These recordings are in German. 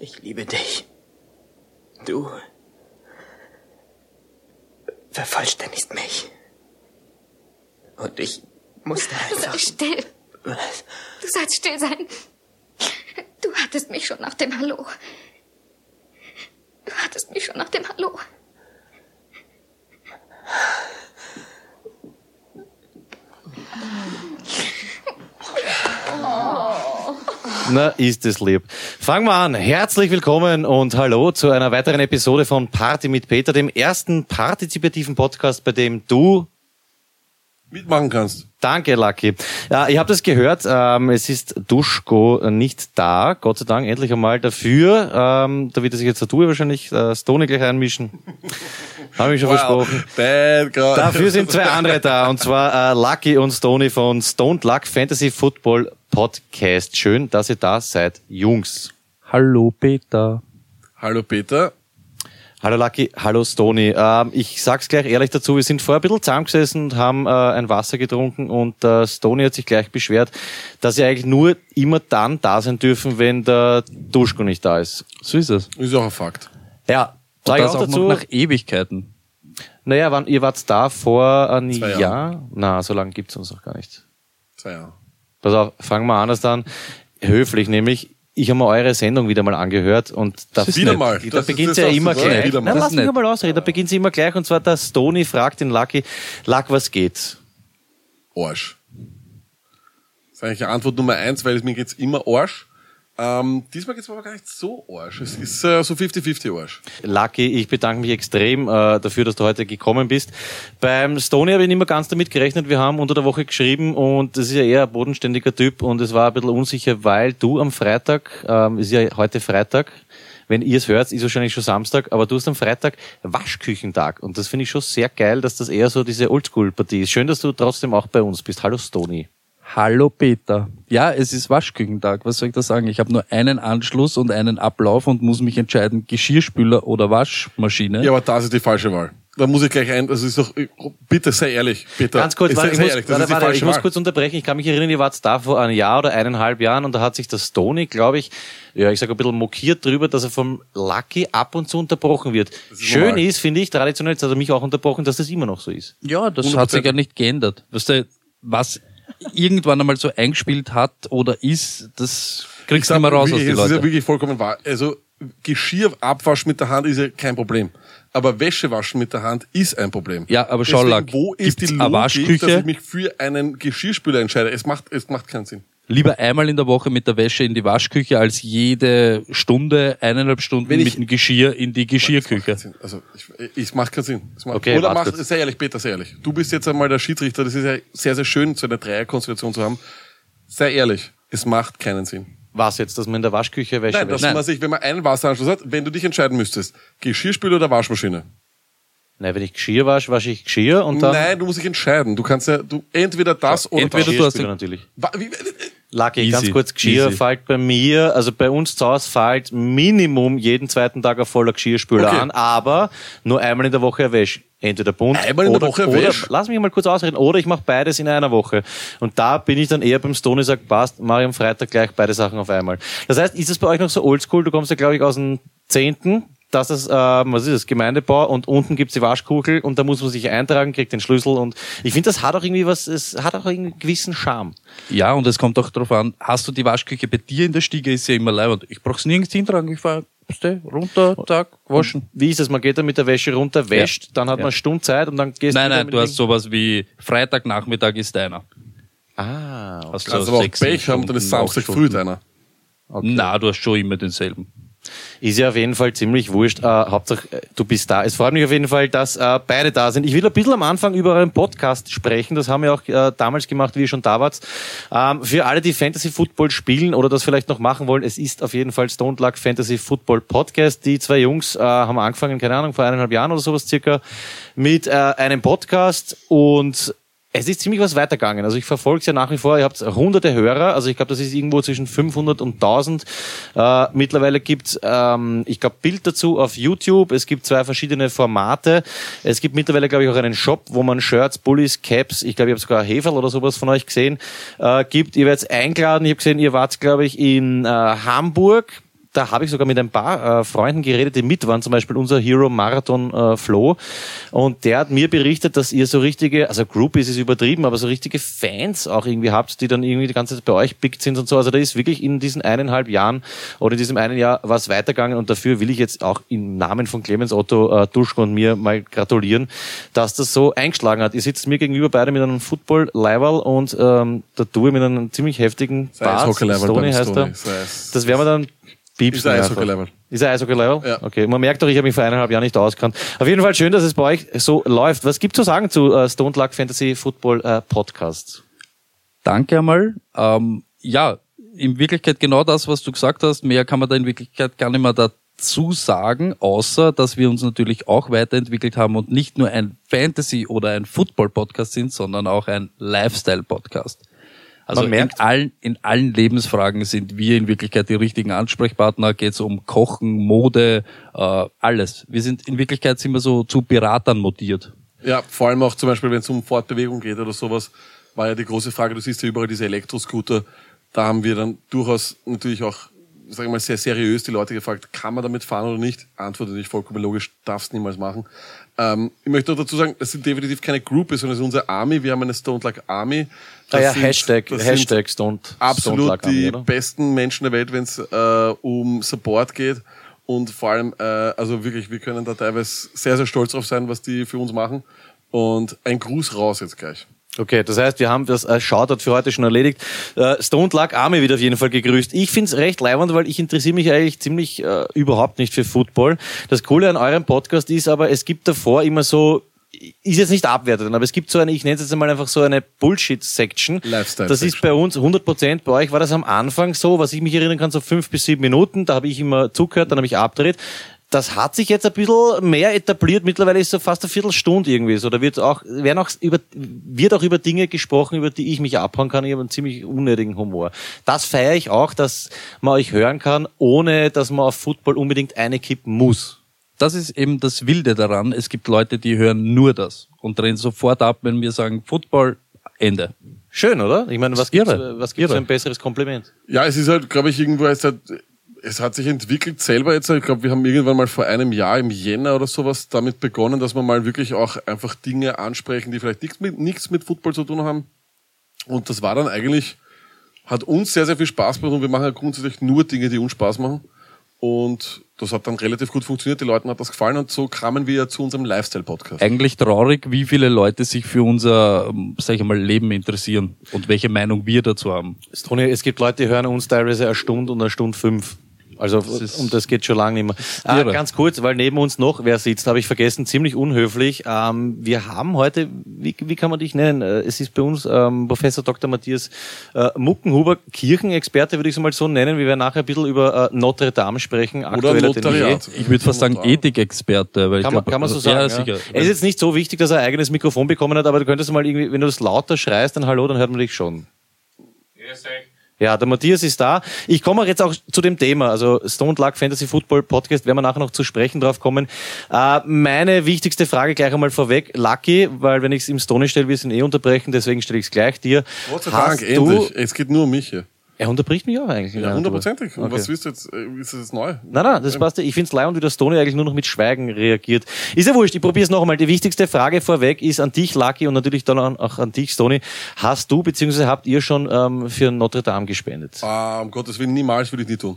Ich liebe dich. Du vervollständigst mich. Und ich musste einfach... Sei still. Was? Du sollst still sein. Du hattest mich schon nach dem Hallo. Du hattest mich schon nach dem Hallo. Na, ist es lieb. Fangen wir an. Herzlich willkommen und hallo zu einer weiteren Episode von Party mit Peter, dem ersten partizipativen Podcast, bei dem du mitmachen kannst. Danke, Lucky. Ja, ich habe das gehört. Ähm, es ist Duschko nicht da. Gott sei Dank endlich einmal dafür. Ähm, da wird sich jetzt der Tue wahrscheinlich äh, Stone gleich einmischen. habe ich schon Wow. versprochen. Bad girl. Dafür sind zwei andere da, und zwar äh, Lucky und Stony von Stoned Luck Fantasy Football Podcast. Schön, dass ihr da seid, Jungs. Hallo Peter. Hallo Peter. Hallo Lucky, hallo Stony. Ähm, ich sag's gleich ehrlich dazu, wir sind vorher ein bisschen zusammengesessen und haben äh, ein Wasser getrunken und äh, Stony hat sich gleich beschwert, dass sie eigentlich nur immer dann da sein dürfen, wenn der Duschko nicht da ist. So ist es. Ist auch ein Fakt. Ja, Und sag ich das auch auch dazu. noch nach Ewigkeiten. naja, wann, ihr wart da vor ein Zwei Jahr? Na, so lange gibt's uns noch gar nicht. Zwei Jahre. Pass auf, fangen wir anders an. Höflich nämlich. Ich habe mir eure Sendung wieder mal angehört und da, Wieder mal. da Das beginnt das, sie ja immer gleich. Mal. lass Das mich mal ausreden. Da beginnt sie immer gleich und zwar der Stony fragt den Lucky, Luck, was geht? Arsch. Das ist eigentlich Antwort Nummer eins, weil mir geht's immer Arsch. Ähm, diesmal geht's aber gar nicht so Arsch. Es ist äh, so 50-50 Arsch. Lucky, ich bedanke mich extrem äh, dafür, dass du heute gekommen bist. Beim Stony habe ich nicht mehr ganz damit gerechnet. Wir haben unter der Woche geschrieben und das ist ja eher ein bodenständiger Typ und es war ein bisschen unsicher, weil du am Freitag, ähm, ist ja heute Freitag, wenn ihr es hört, ist wahrscheinlich schon Samstag, aber du hast am Freitag Waschküchentag und das finde ich schon sehr geil, dass das eher so diese Oldschool-Partie ist. Schön, dass du trotzdem auch bei uns bist. Hallo Stony. Hallo Peter. Ja, es ist Waschküchentag. Was soll ich da sagen? Ich habe nur einen Anschluss und einen Ablauf und muss mich entscheiden, Geschirrspüler oder Waschmaschine. Ja, aber das ist die falsche Wahl. Da muss ich gleich ein, das ist doch, bitte sei ehrlich, Peter. Ganz kurz, warte, ich, muss, ehrlich, das warte, ist warte, ich muss kurz unterbrechen. Ich kann mich erinnern, ihr wart da vor einem Jahr oder eineinhalb Jahren und da hat sich der Stony, glaube ich, ja, ich sage ein bisschen mokiert drüber, dass er vom Lucky ab und zu unterbrochen wird. Schön normal. ist, finde ich, traditionell, jetzt hat er mich auch unterbrochen, dass das immer noch so ist. Ja, das hat 100%. sich ja nicht geändert. Weißt du, was irgendwann einmal so eingespielt hat oder ist, das kriegst du nicht mehr raus aus wirklich, die Es ist ja wirklich vollkommen wahr. Also Geschirr abwaschen mit der Hand ist ja kein Problem. Aber Wäsche waschen mit der Hand ist ein Problem. Ja, aber schau, Deswegen, wo ist die Logik, dass ich mich für einen Geschirrspüler entscheide? Es macht, es macht keinen Sinn. Lieber einmal in der Woche mit der Wäsche in die Waschküche, als jede Stunde, eineinhalb Stunden Wenn ich- mit dem Geschirr in die Geschirrküche. Also ich, ich macht keinen Sinn. Es macht, Okay, oder mach, kurz. sehr ehrlich, Peter, sehr ehrlich. Du bist jetzt einmal der Schiedsrichter. Das ist ja sehr, sehr schön, so eine Dreierkonstellation zu haben. Sei ehrlich, es macht keinen Sinn. Was jetzt, dass man in der Waschküche Wäsche Nein, dass wäscht? man sich, wenn man einen Wasseranschluss hat, wenn du dich entscheiden müsstest, Geschirrspüler oder Waschmaschine? Nein, wenn ich Geschirr wasche, wasche ich Geschirr und dann... Nein, du musst dich entscheiden. Du kannst ja, du, entweder das oder entweder das. du hast Geschirrspüler natürlich. Wa- wie- Lucky, ganz kurz, Geschirr easy. fällt bei mir, also bei uns zu Hause fällt Minimum jeden zweiten Tag ein voller Geschirrspüler Okay. an, aber nur einmal in der Woche Wäsche. Entweder bunt Einmal in der oder, Woche oder Wäsche? lass mich mal kurz ausreden, oder ich mache beides in einer Woche. Und da bin ich dann eher beim Stone und sag, passt, mache ich am Freitag gleich beide Sachen auf einmal. Das heißt, ist es bei euch noch so oldschool? Du kommst ja, glaube ich, aus dem Zehnten. Das ist, ähm, was ist das, Gemeindebau und unten gibt's die Waschkugel und da muss man sich eintragen, kriegt den Schlüssel und ich finde, das hat auch irgendwie was, es hat auch irgendwie einen gewissen Charme. Ja, und es kommt auch darauf an, hast du die Waschküche bei dir in der Stiege, ist ja immer leibend. Ich brauch's nirgends hintragen, ich fahr runter, Tag, waschen. Wie ist es? Man geht dann mit der Wäsche runter, wäscht, dann hat man eine Stunde Zeit und dann gehst Nein, wieder nein, mit du hast sowas wie Freitagnachmittag ist deiner. Ah, okay. Hast Kannst aber auch Pech haben, dann ist Samstag früh deiner. Na, du hast schon immer denselben. Ist ja auf jeden Fall ziemlich wurscht. Äh, Hauptsache, äh, du bist da. Es freut mich auf jeden Fall, dass äh, beide da sind. Ich will ein bisschen am Anfang über euren Podcast sprechen. Das haben wir auch äh, damals gemacht, wie ihr schon da wart. Ähm, für alle, die Fantasy Football spielen oder das vielleicht noch machen wollen, es ist auf jeden Fall Stone Luck Fantasy Football Podcast. Die zwei Jungs äh, haben angefangen, keine Ahnung, vor eineinhalb Jahren oder sowas circa, mit äh, einem Podcast und es ist ziemlich was weitergegangen. Also ich verfolge es ja nach wie vor. Ihr habt hunderte Hörer. Also ich glaube, das ist irgendwo zwischen 500 und 1000. Äh, mittlerweile gibt's, ähm, ich glaube, Bild dazu auf YouTube. Es gibt zwei verschiedene Formate. Es gibt mittlerweile, glaube ich, auch einen Shop, wo man Shirts, Bullies, Caps, ich glaube, ich habe sogar Heferl oder sowas von euch gesehen, äh, gibt. Ihr werdet eingeladen. Ich habe gesehen, ihr wart, glaube ich, in äh, Hamburg da habe ich sogar mit ein paar äh, Freunden geredet, die mit waren, zum Beispiel unser Hero Marathon äh, Flo. Und der hat mir berichtet, dass ihr so richtige, also Groupies ist übertrieben, aber so richtige Fans auch irgendwie habt, die dann irgendwie die ganze Zeit bei euch pickt sind und so. Also da ist wirklich in diesen eineinhalb Jahren oder in diesem einen Jahr was weitergegangen und dafür will ich jetzt auch im Namen von Clemens Otto äh, Duschko und mir mal gratulieren, dass das so eingeschlagen hat. Ihr sitzt mir gegenüber beide mit einem Football-Leiberl und ähm, der Due mit einem ziemlich heftigen Bart. Beim heißt er. Das werden wir dann piepsen. Ist ein. Eishockey-Level. Ist er Eishockey-Level? Ja. Okay, man merkt doch, ich habe mich vor eineinhalb Jahren nicht auskannt. Auf jeden Fall schön, dass es bei euch so läuft. Was gibt zu sagen zu äh, Stone Luck Fantasy Football äh, Podcast? Danke einmal. Ähm, ja, in Wirklichkeit genau das, was du gesagt hast. Mehr kann man da in Wirklichkeit gar nicht mehr dazu sagen, außer dass wir uns natürlich auch weiterentwickelt haben und nicht nur ein Fantasy- oder ein Football-Podcast sind, sondern auch ein Lifestyle-Podcast. Also Man merkt- in allen, in allen Lebensfragen sind wir in Wirklichkeit die richtigen Ansprechpartner. Geht es um Kochen, Mode, äh, alles. Wir sind in Wirklichkeit sind wir so zu Beratern modiert. Ja, vor allem auch zum Beispiel, wenn es um Fortbewegung geht oder sowas, war ja die große Frage, du siehst ja überall diese Elektroscooter, da haben wir dann durchaus natürlich auch, sagen wir mal, sehr seriös die Leute gefragt, kann man damit fahren oder nicht? Antwort natürlich vollkommen logisch, darfst niemals machen. Ähm, ich möchte noch dazu sagen, das sind definitiv keine Groupies, sondern es ist unsere Army, wir haben eine Stone Luck Army. Ah Das ja, sind- Hashtag, Hashtag Stone, Stone absolut Army, die oder? besten Menschen der Welt, wenn es äh, um Support geht. Und vor allem, äh, also wirklich, wir können da teilweise sehr, sehr stolz drauf sein, was die für uns machen. Und ein Gruß raus jetzt gleich. Okay, das heißt, wir haben das äh, Shoutout für heute schon erledigt. Äh, Stone Luck Army wird auf jeden Fall gegrüßt. Ich find's recht leibend, weil ich interessiere mich eigentlich ziemlich äh, überhaupt nicht für Football. Das Coole an eurem Podcast ist aber, es gibt davor immer so ist jetzt nicht abwertend, aber es gibt so eine, ich nenne es jetzt einmal einfach so eine Bullshit-Section. Lifestyle Das ist bei uns 100 Prozent. Bei euch war das am Anfang so, was ich mich erinnern kann, so fünf bis sieben Minuten. Da habe ich immer zugehört, dann habe ich abgedreht. Das hat sich jetzt ein bisschen mehr etabliert. Mittlerweile ist so fast eine Viertelstunde irgendwie so. Da wird auch, werden auch über, wird auch über Dinge gesprochen, über die ich mich abhauen kann. Ich habe einen ziemlich unnötigen Humor. Das feiere ich auch, dass man euch hören kann, ohne dass man auf Football unbedingt eine kippen muss. Das ist eben das Wilde daran. Es gibt Leute, die hören nur das und drehen sofort ab, wenn wir sagen Football, Ende. Schön, oder? Ich meine, was gibt's, Irre. was gibt's für ein besseres Kompliment? Ja, es ist halt, glaube ich, irgendwo, es hat, es hat sich entwickelt selber jetzt. Ich glaube, wir haben irgendwann mal vor einem Jahr im Jänner oder sowas damit begonnen, dass wir mal wirklich auch einfach Dinge ansprechen, die vielleicht nichts mit, nichts mit Football zu tun haben. Und das war dann eigentlich, hat uns sehr, sehr viel Spaß gemacht und wir machen ja grundsätzlich nur Dinge, die uns Spaß machen. Und das hat dann relativ gut funktioniert, die Leuten hat das gefallen und so kamen wir zu unserem Lifestyle-Podcast. Eigentlich traurig, wie viele Leute sich für unser, ähm, sag ich mal, Leben interessieren und welche Meinung wir dazu haben. Toni, es gibt Leute, die hören uns teilweise eine Stunde und eine Stunde fünf. Also ist um das geht schon lange nicht mehr. Ah, ganz kurz, weil neben uns noch wer sitzt, habe ich vergessen, ziemlich unhöflich. Ähm, wir haben heute, wie, wie kann man dich nennen? Äh, Es ist bei uns ähm, Professor Dr. Matthias äh, Muckenhuber, Kirchenexperte würde ich es mal so nennen. Wir werden nachher ein bisschen über äh, Notre Dame sprechen. Oder Notariat. Ich würde fast sagen Ethikexperte, weil ich Kann man, glaub, kann man so also- sagen. Ja, Ja, sicher. Er ist jetzt nicht so wichtig, dass er ein eigenes Mikrofon bekommen hat, aber du könntest mal irgendwie, wenn du das lauter schreist, dann hallo, dann hört man dich schon. Ja, der Matthias ist da. Ich komme jetzt auch zu dem Thema, also Stone Luck Fantasy Football Podcast, werden wir nachher noch zu sprechen drauf kommen. Äh, meine wichtigste Frage gleich einmal vorweg, Lucky, weil wenn ich es im Stone stelle, wir sind eh unterbrechen, deswegen stelle ich es gleich dir. Gott sei Dank, endlich. Es geht nur um mich hier. Er unterbricht mich auch eigentlich. Ja, hundertprozentig. Und Okay. was willst du jetzt? äh, Ist das jetzt neu? Nein, nein, das passt. Ich finde es leid, wie der Stone eigentlich nur noch mit Schweigen reagiert. Ist ja wurscht, ich probiere es noch einmal. Die wichtigste Frage vorweg ist an dich, Lucky, und natürlich dann an- auch an dich, Stony. Hast du bzw. habt ihr schon ähm, für Notre Dame gespendet? Ah, um Gottes Willen, niemals würde ich nie tun.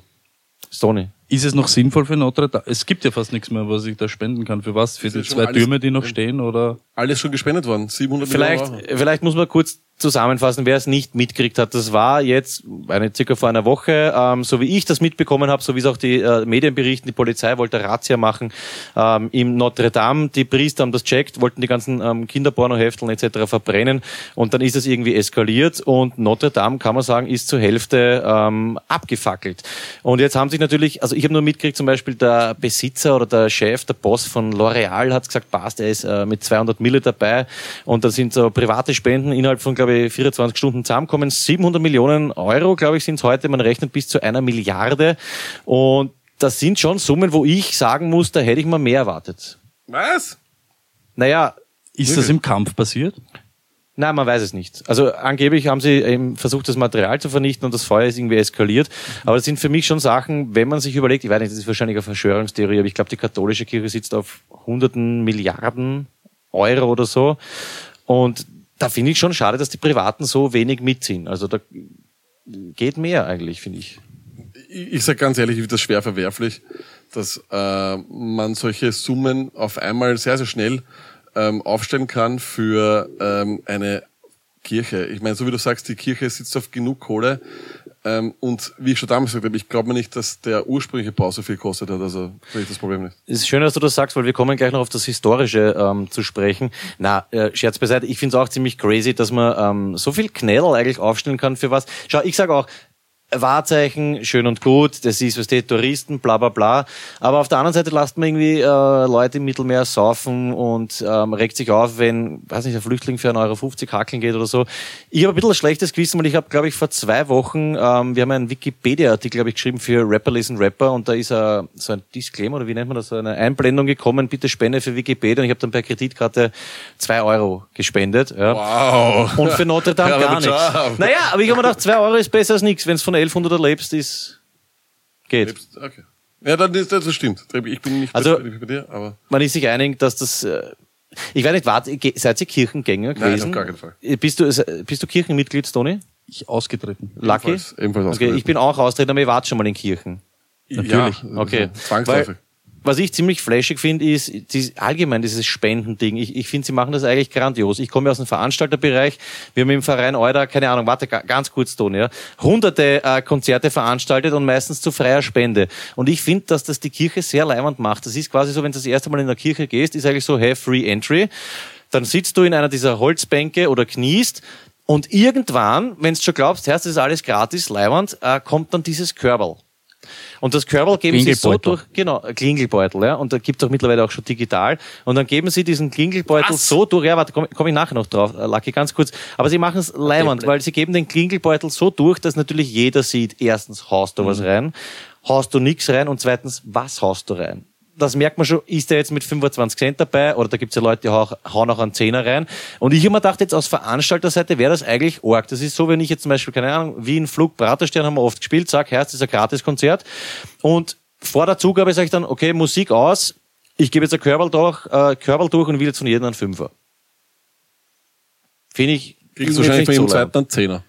Stony. Ist es noch sinnvoll für Notre Dame? Es gibt ja fast nichts mehr, was ich da spenden kann. Für was? Für die zwei alles- Türme, die noch stehen? Oder? Alles schon gespendet worden. 700 Vielleicht, Millionen Euro. vielleicht muss man kurz zusammenfassen, wer es nicht mitgekriegt hat. Das war jetzt eine circa vor einer Woche, ähm, so wie ich das mitbekommen habe, so wie es auch die äh, Medien berichten, die Polizei wollte Razzia machen ähm, im Notre Dame. Die Priester haben das checkt, wollten die ganzen ähm, Kinderpornohefteln etc. verbrennen und dann ist es irgendwie eskaliert und Notre Dame, kann man sagen, ist zur Hälfte ähm, abgefackelt. Und jetzt haben sich natürlich, also ich habe nur mitgekriegt, zum Beispiel der Besitzer oder der Chef, der Boss von L'Oreal hat gesagt, passt, er ist äh, mit 200 Mille dabei und da sind so private Spenden innerhalb von, glaube ich, 24 Stunden zusammenkommen. 700 Millionen Euro, glaube ich, sind es heute. Man rechnet bis zu einer Milliarde und das sind schon Summen, wo ich sagen muss, da hätte ich mal mehr erwartet. Was? Naja, Ist das im Kampf passiert? Nein, man weiß es nicht. Also angeblich haben sie eben versucht, das Material zu vernichten und das Feuer ist irgendwie eskaliert. Aber das sind für mich schon Sachen, wenn man sich überlegt, ich weiß nicht, das ist wahrscheinlich eine Verschwörungstheorie, aber ich glaube, die katholische Kirche sitzt auf hunderten Milliarden Euro oder so. Und da finde ich schon schade, dass die Privaten so wenig mitziehen. Also da geht mehr eigentlich, finde ich. Ich, ich sage ganz ehrlich, ich finde das schwer verwerflich, dass äh, man solche Summen auf einmal sehr, sehr schnell ähm, aufstellen kann für ähm, eine Kirche. Ich meine, so wie du sagst, die Kirche sitzt auf genug Kohle. Ähm, und wie ich schon damals gesagt habe, ich glaube mir nicht, dass der ursprüngliche Bau so viel kostet hat. Also sehe ich das Problem nicht. Es ist schön, dass du das sagst, weil wir kommen gleich noch auf das Historische ähm, zu sprechen. Na, äh, Scherz beiseite, ich finde es auch ziemlich crazy, dass man ähm, so viel Knädel eigentlich aufstellen kann für was. Schau, ich sage auch, Wahrzeichen, schön und gut, das ist, was die Touristen, bla bla bla. Aber auf der anderen Seite lasst man irgendwie äh, Leute im Mittelmeer saufen und ähm, regt sich auf, wenn, weiß nicht, ein Flüchtling für 1,50 Euro hackeln geht oder so. Ich habe ein bisschen ein schlechtes Gewissen, weil ich habe, glaube ich, vor zwei Wochen, ähm, wir haben einen Wikipedia-Artikel, glaube ich, geschrieben für Rapper lesen Rapper und da ist äh, so ein Disclaimer, oder wie nennt man das, so eine Einblendung gekommen, bitte Spende für Wikipedia und ich habe dann per Kreditkarte zwei Euro gespendet. Ja. Wow. Und für Notre Dame gar nichts. Naja, aber ich habe mir gedacht, zwei Euro ist besser als nichts. Wenn es von 1100 erlebst, ist geht. Okay. Ja, dann ist das stimmt. Ich bin nicht Also- bei, bei dir, aber Man ist sich einig, dass das. äh, Ich weiß nicht, wart, ge- seid ihr Kirchengänger Nein, gewesen? auf gar keinen Fall. Bist du, bist du Kirchenmitglied, Tony? Ich ausgetreten. Lucky? ebenfalls, ebenfalls Okay, ausgetreten. ich bin auch austreten, aber ich wart schon mal in Kirchen. Natürlich. Ja, Okay. Zwangsläufig. Was ich ziemlich flashig finde, ist dies, allgemein dieses Spendending. Ich, ich finde, sie machen das eigentlich grandios. Ich komme aus dem Veranstalterbereich. Wir haben im Verein Euda, keine Ahnung, warte, ga- ganz kurz, Toni, ja, hunderte äh, Konzerte veranstaltet und meistens zu freier Spende. Und ich finde, dass das die Kirche sehr leimend macht. Das ist quasi so, wenn du das erste Mal in der Kirche gehst, ist eigentlich so, hey, free entry. Dann sitzt du in einer dieser Holzbänke oder kniest und irgendwann, wenn du schon glaubst, Herr, das ist alles gratis, leimend, äh, kommt dann dieses Körbel. Und das Körbel geben sie so Klingelbeutel. durch, genau, Klingelbeutel, ja. Und da gibt's auch mittlerweile auch schon digital. Und dann geben sie diesen Klingelbeutel so durch, ja, warte, komme komm ich nachher noch drauf, äh, Lucky, ganz kurz. Aber sie machen es leimend, weil sie geben den Klingelbeutel so durch, dass natürlich jeder sieht, erstens, haust du was rein, haust du nix rein und zweitens, was haust du rein? Das merkt man schon, ist der jetzt mit 25 Cent dabei oder da gibt's ja Leute, die hau- hauen auch einen Zehner rein. Und ich habe mir gedacht, jetzt aus Veranstalterseite wäre das eigentlich arg. Das ist so, wenn ich jetzt zum Beispiel, keine Ahnung, Wien, Flug, Praterstern haben wir oft gespielt, sag, Herz, das ist ein Gratiskonzert. Und vor der Zugabe sage ich dann, okay, Musik aus, ich gebe jetzt ein Körbel durch, äh, Körbel durch und will jetzt von jedem einen Fünfer. Finde ich. Kriegst wahrscheinlich von jedem so zweiten einen Zehner.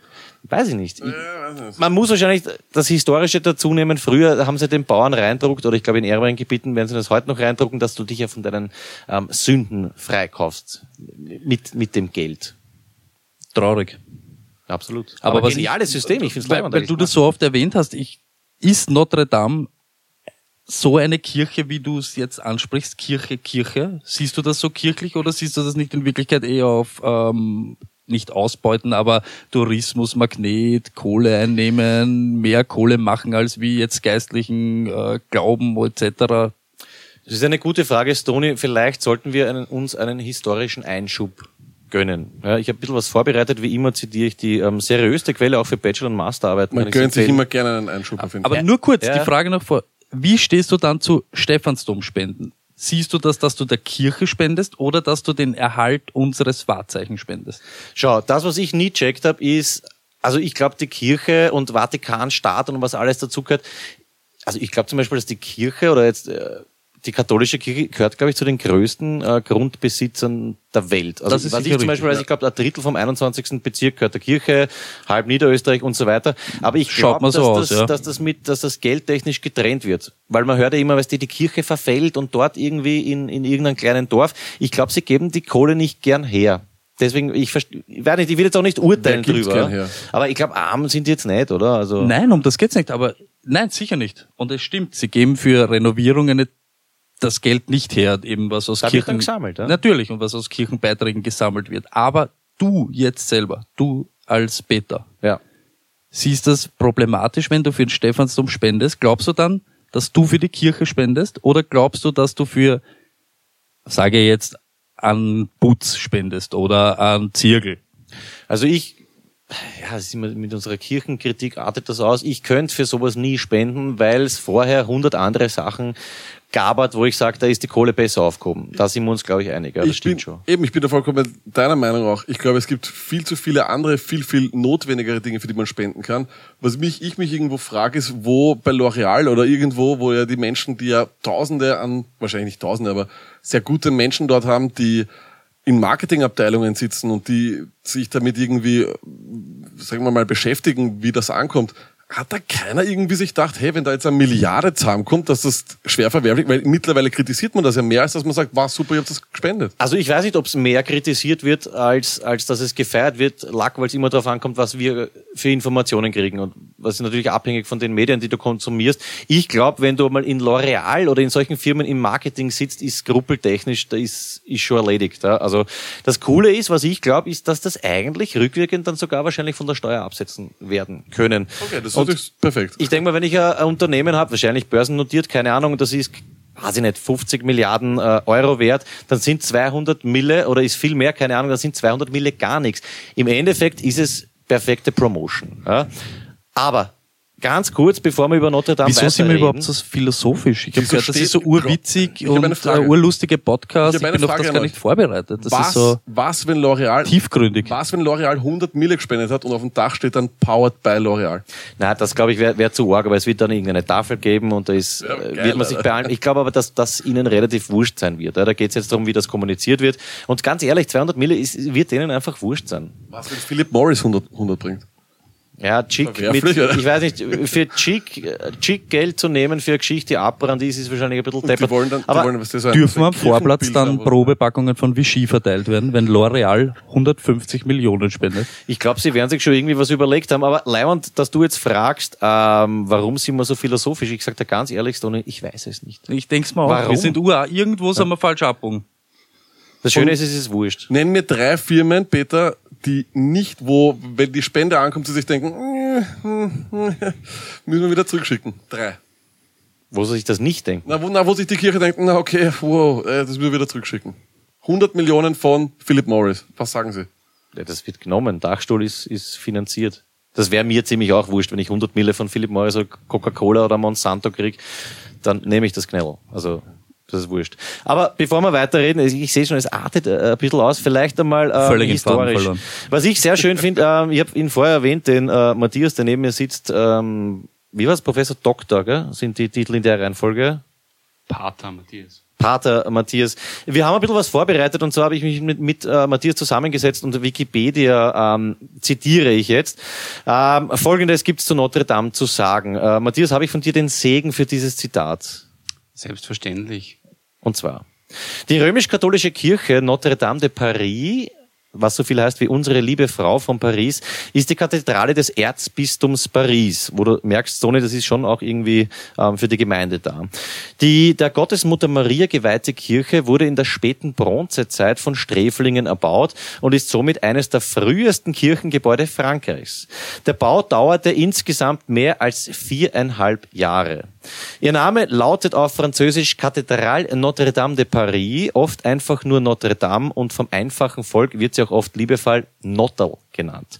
Weiß ich nicht. Ich, man muss wahrscheinlich das Historische dazu nehmen. Früher haben sie den Bauern reindruckt, oder ich glaube in ärmeren Gebieten werden sie das heute noch reindrucken, dass du dich ja von deinen ähm, Sünden freikaufst. Mit, mit dem Geld. Traurig. Absolut. Aber Aber, was geniales ich- System. Ich finde es Weil, weil du das so oft erwähnt hast, ich, ist Notre Dame so eine Kirche, wie du es jetzt ansprichst, Kirche, Kirche? Siehst du das so kirchlich oder siehst du das nicht in Wirklichkeit eher auf, ähm, nicht ausbeuten, aber Tourismus, Magnet, Kohle einnehmen, mehr Kohle machen als wie jetzt geistlichen äh, Glauben etc. Das ist eine gute Frage, Stoni. Vielleicht sollten wir einen, uns einen historischen Einschub gönnen. Ja, ich habe ein bisschen was vorbereitet. Wie immer zitiere ich die ähm, seriöste Quelle auch für Bachelor- und Masterarbeiten. Man gönnt sich immer gerne einen Einschub auf jeden Aber Fall. nur kurz, Ja. die Frage noch vor. Wie stehst du dann zu Stephansdom-Spenden? Siehst du das, dass du der Kirche spendest oder dass du den Erhalt unseres Wahrzeichen spendest? Schau, das, was ich nie checkt habe, ist, also ich glaube, die Kirche und Vatikanstaat und was alles dazu gehört, also ich glaube zum Beispiel, dass die Kirche oder jetzt äh, die katholische Kirche gehört, glaube ich, zu den größten äh, Grundbesitzern der Welt. Also Das ist was ich zum Beispiel weiß, ich glaube, ein Drittel vom 21. Bezirk gehört der Kirche, halb Niederösterreich und so weiter. Aber ich glaube, mal dass, so das, ja. dass das mit, dass das geldtechnisch getrennt wird. Weil man hört ja immer, weißt du, die Kirche verfällt und dort irgendwie in, in irgendeinem kleinen Dorf. Ich glaube, sie geben die Kohle nicht gern her. Deswegen, ich, ich weiß nicht, ich will jetzt auch nicht urteilen drüber. Aber ich glaube, arm sind die jetzt nicht, oder? Also, Nein, um das geht's nicht, aber nein, sicher nicht. Und es stimmt, sie geben für Renovierungen das Geld nicht her, eben was aus Da wird Kirchen dann gesammelt, ja? Natürlich und was aus Kirchenbeiträgen gesammelt wird. Aber du jetzt selber, du als Beter, ja. siehst das problematisch, wenn du für den Stephansdom spendest? Glaubst du dann, dass du für die Kirche spendest? Oder glaubst du, dass du für, sage jetzt, an Putz spendest oder an Zirkel? Also ich ja, mit unserer Kirchenkritik artet das aus. Ich könnte für sowas nie spenden, weil es vorher hundert andere Sachen gab, hat, wo ich sage, da ist die Kohle besser aufgehoben. Da sind wir uns, glaube ich, einig. Ja, das ich stimmt bin, schon. Eben, ich bin da vollkommen deiner Meinung auch. Ich glaube, es gibt viel zu viele andere, viel, viel notwendigere Dinge, für die man spenden kann. Was mich, ich mich irgendwo frage, ist, wo bei L'Oreal oder irgendwo, wo ja die Menschen, die ja Tausende an, wahrscheinlich nicht Tausende, aber sehr gute Menschen dort haben, die in Marketingabteilungen sitzen und die sich damit irgendwie, sagen wir mal, beschäftigen, wie das ankommt. Hat da keiner irgendwie sich gedacht, hey, wenn da jetzt eine Milliarde zusammenkommt, dass das schwer verwerflich, weil mittlerweile kritisiert man das ja mehr, als dass man sagt, war super, ich habe das gespendet. Also ich weiß nicht, ob es mehr kritisiert wird, als, als dass es gefeiert wird, lag, weil es immer darauf ankommt, was wir für Informationen kriegen. Und was ist natürlich abhängig von den Medien, die du konsumierst. Ich glaube, wenn du mal in L'Oreal oder in solchen Firmen im Marketing sitzt, ist skruppeltechnisch, da ist, ist schon erledigt. Ja? Also das Coole ist, was ich glaube, ist, dass das eigentlich rückwirkend dann sogar wahrscheinlich von der Steuer absetzen werden können. Okay, das ist Und natürlich perfekt. ich denke mal, wenn ich ein, ein Unternehmen habe, wahrscheinlich börsennotiert, keine Ahnung, das ist weiß ich nicht, 50 Milliarden äh, Euro wert, dann sind 200 Mille oder ist viel mehr, keine Ahnung, dann sind 200 Mille gar nichts. Im Endeffekt ist es perfekte Promotion. Ja? Aber ganz kurz, bevor wir über Notre Dame Wieso sind wir überhaupt so philosophisch? Ich habe gehört, das ist so urwitzig und äh, urlustige Podcast. Ich Ich, bin auf Frage das an gar nicht vorbereitet. Das was, ist so was, wenn L'Oreal, tiefgründig. was, wenn L'Oreal 100 Mille gespendet hat und auf dem Dach steht dann Powered by L'Oreal? Na, das glaube ich wäre wär zu arg, aber es wird dann irgendeine Tafel geben und da ist, Ja, äh, geil, wird man sich bei allen, ich glaube aber, dass das ihnen relativ wurscht sein wird. Da geht es jetzt darum, wie das kommuniziert wird. Und ganz ehrlich, 200 Mille ist, wird denen einfach wurscht sein. Was, wenn Philip Morris 100, 100 bringt? Ja, Chick mit, ich weiß nicht, für Chick, äh, Chick Geld zu nehmen für eine Geschichte, die abbrannt ist, ist wahrscheinlich ein bisschen Die deppert. wollen dann, die aber wollen, was das so Dürfen am Vorplatz dann. Probepackungen von Vichy verteilt werden, wenn L'Oreal 150 Millionen spendet? ich glaube, sie werden sich schon irgendwie was überlegt haben. Aber Leihwand, dass du jetzt fragst, ähm, warum sind wir so philosophisch? Ich sag dir ganz ehrlich, Stone, ich weiß es nicht. Ich denk's mal auch. Warum? Wir sind UA. Irgendwo sind wir falsch abbogen. Das Schöne ist, es ist wurscht. Nenn mir drei Firmen, Peter, die nicht, wo, wenn die Spende ankommt, sie sich denken, äh, hm, hm, müssen wir wieder zurückschicken. Drei. Wo sie sich das nicht denken. Na, wo, na, wo sich die Kirche denkt, na okay, wow, äh, das müssen wir wieder zurückschicken. 100 Millionen von Philip Morris. Was sagen Sie? Ja, das wird genommen. Dachstuhl ist, ist finanziert. Das wäre mir ziemlich auch wurscht, wenn ich 100 Mille von Philip Morris oder Coca-Cola oder Monsanto krieg, dann nehme ich das Knell. Also, das ist wurscht. Aber bevor wir weiterreden, ich, sehe schon, es artet äh, ein bisschen aus, vielleicht einmal äh, Völlig historisch. Was ich sehr schön finde, ähm, ich habe ihn vorher erwähnt, den äh, Matthias, der neben mir sitzt, ähm, wie war's, Professor Doktor, gell? sind die Titel in der Reihenfolge? Pater Matthias. Pater Matthias. Wir haben ein bisschen was vorbereitet und zwar habe ich mich mit, mit äh, Matthias zusammengesetzt und Wikipedia ähm, zitiere ich jetzt. Ähm, Folgendes gibt's zu Notre Dame zu sagen. Äh, Matthias, habe ich von dir den Segen für dieses Zitat? Selbstverständlich. Und zwar, die römisch-katholische Kirche Notre Dame de Paris, was so viel heißt wie unsere liebe Frau von Paris, ist die Kathedrale des Erzbistums Paris, wo du merkst, Sony, das ist schon auch irgendwie ähm, für die Gemeinde da. Die der Gottesmutter Maria geweihte Kirche wurde in der späten Bronzezeit von Sträflingen erbaut und ist somit eines der frühesten Kirchengebäude Frankreichs. Der Bau dauerte insgesamt mehr als viereinhalb Jahre. Ihr Name lautet auf Französisch Cathédrale Notre Dame de Paris, oft einfach nur Notre Dame und vom einfachen Volk wird sie auch oft liebevoll Notre genannt.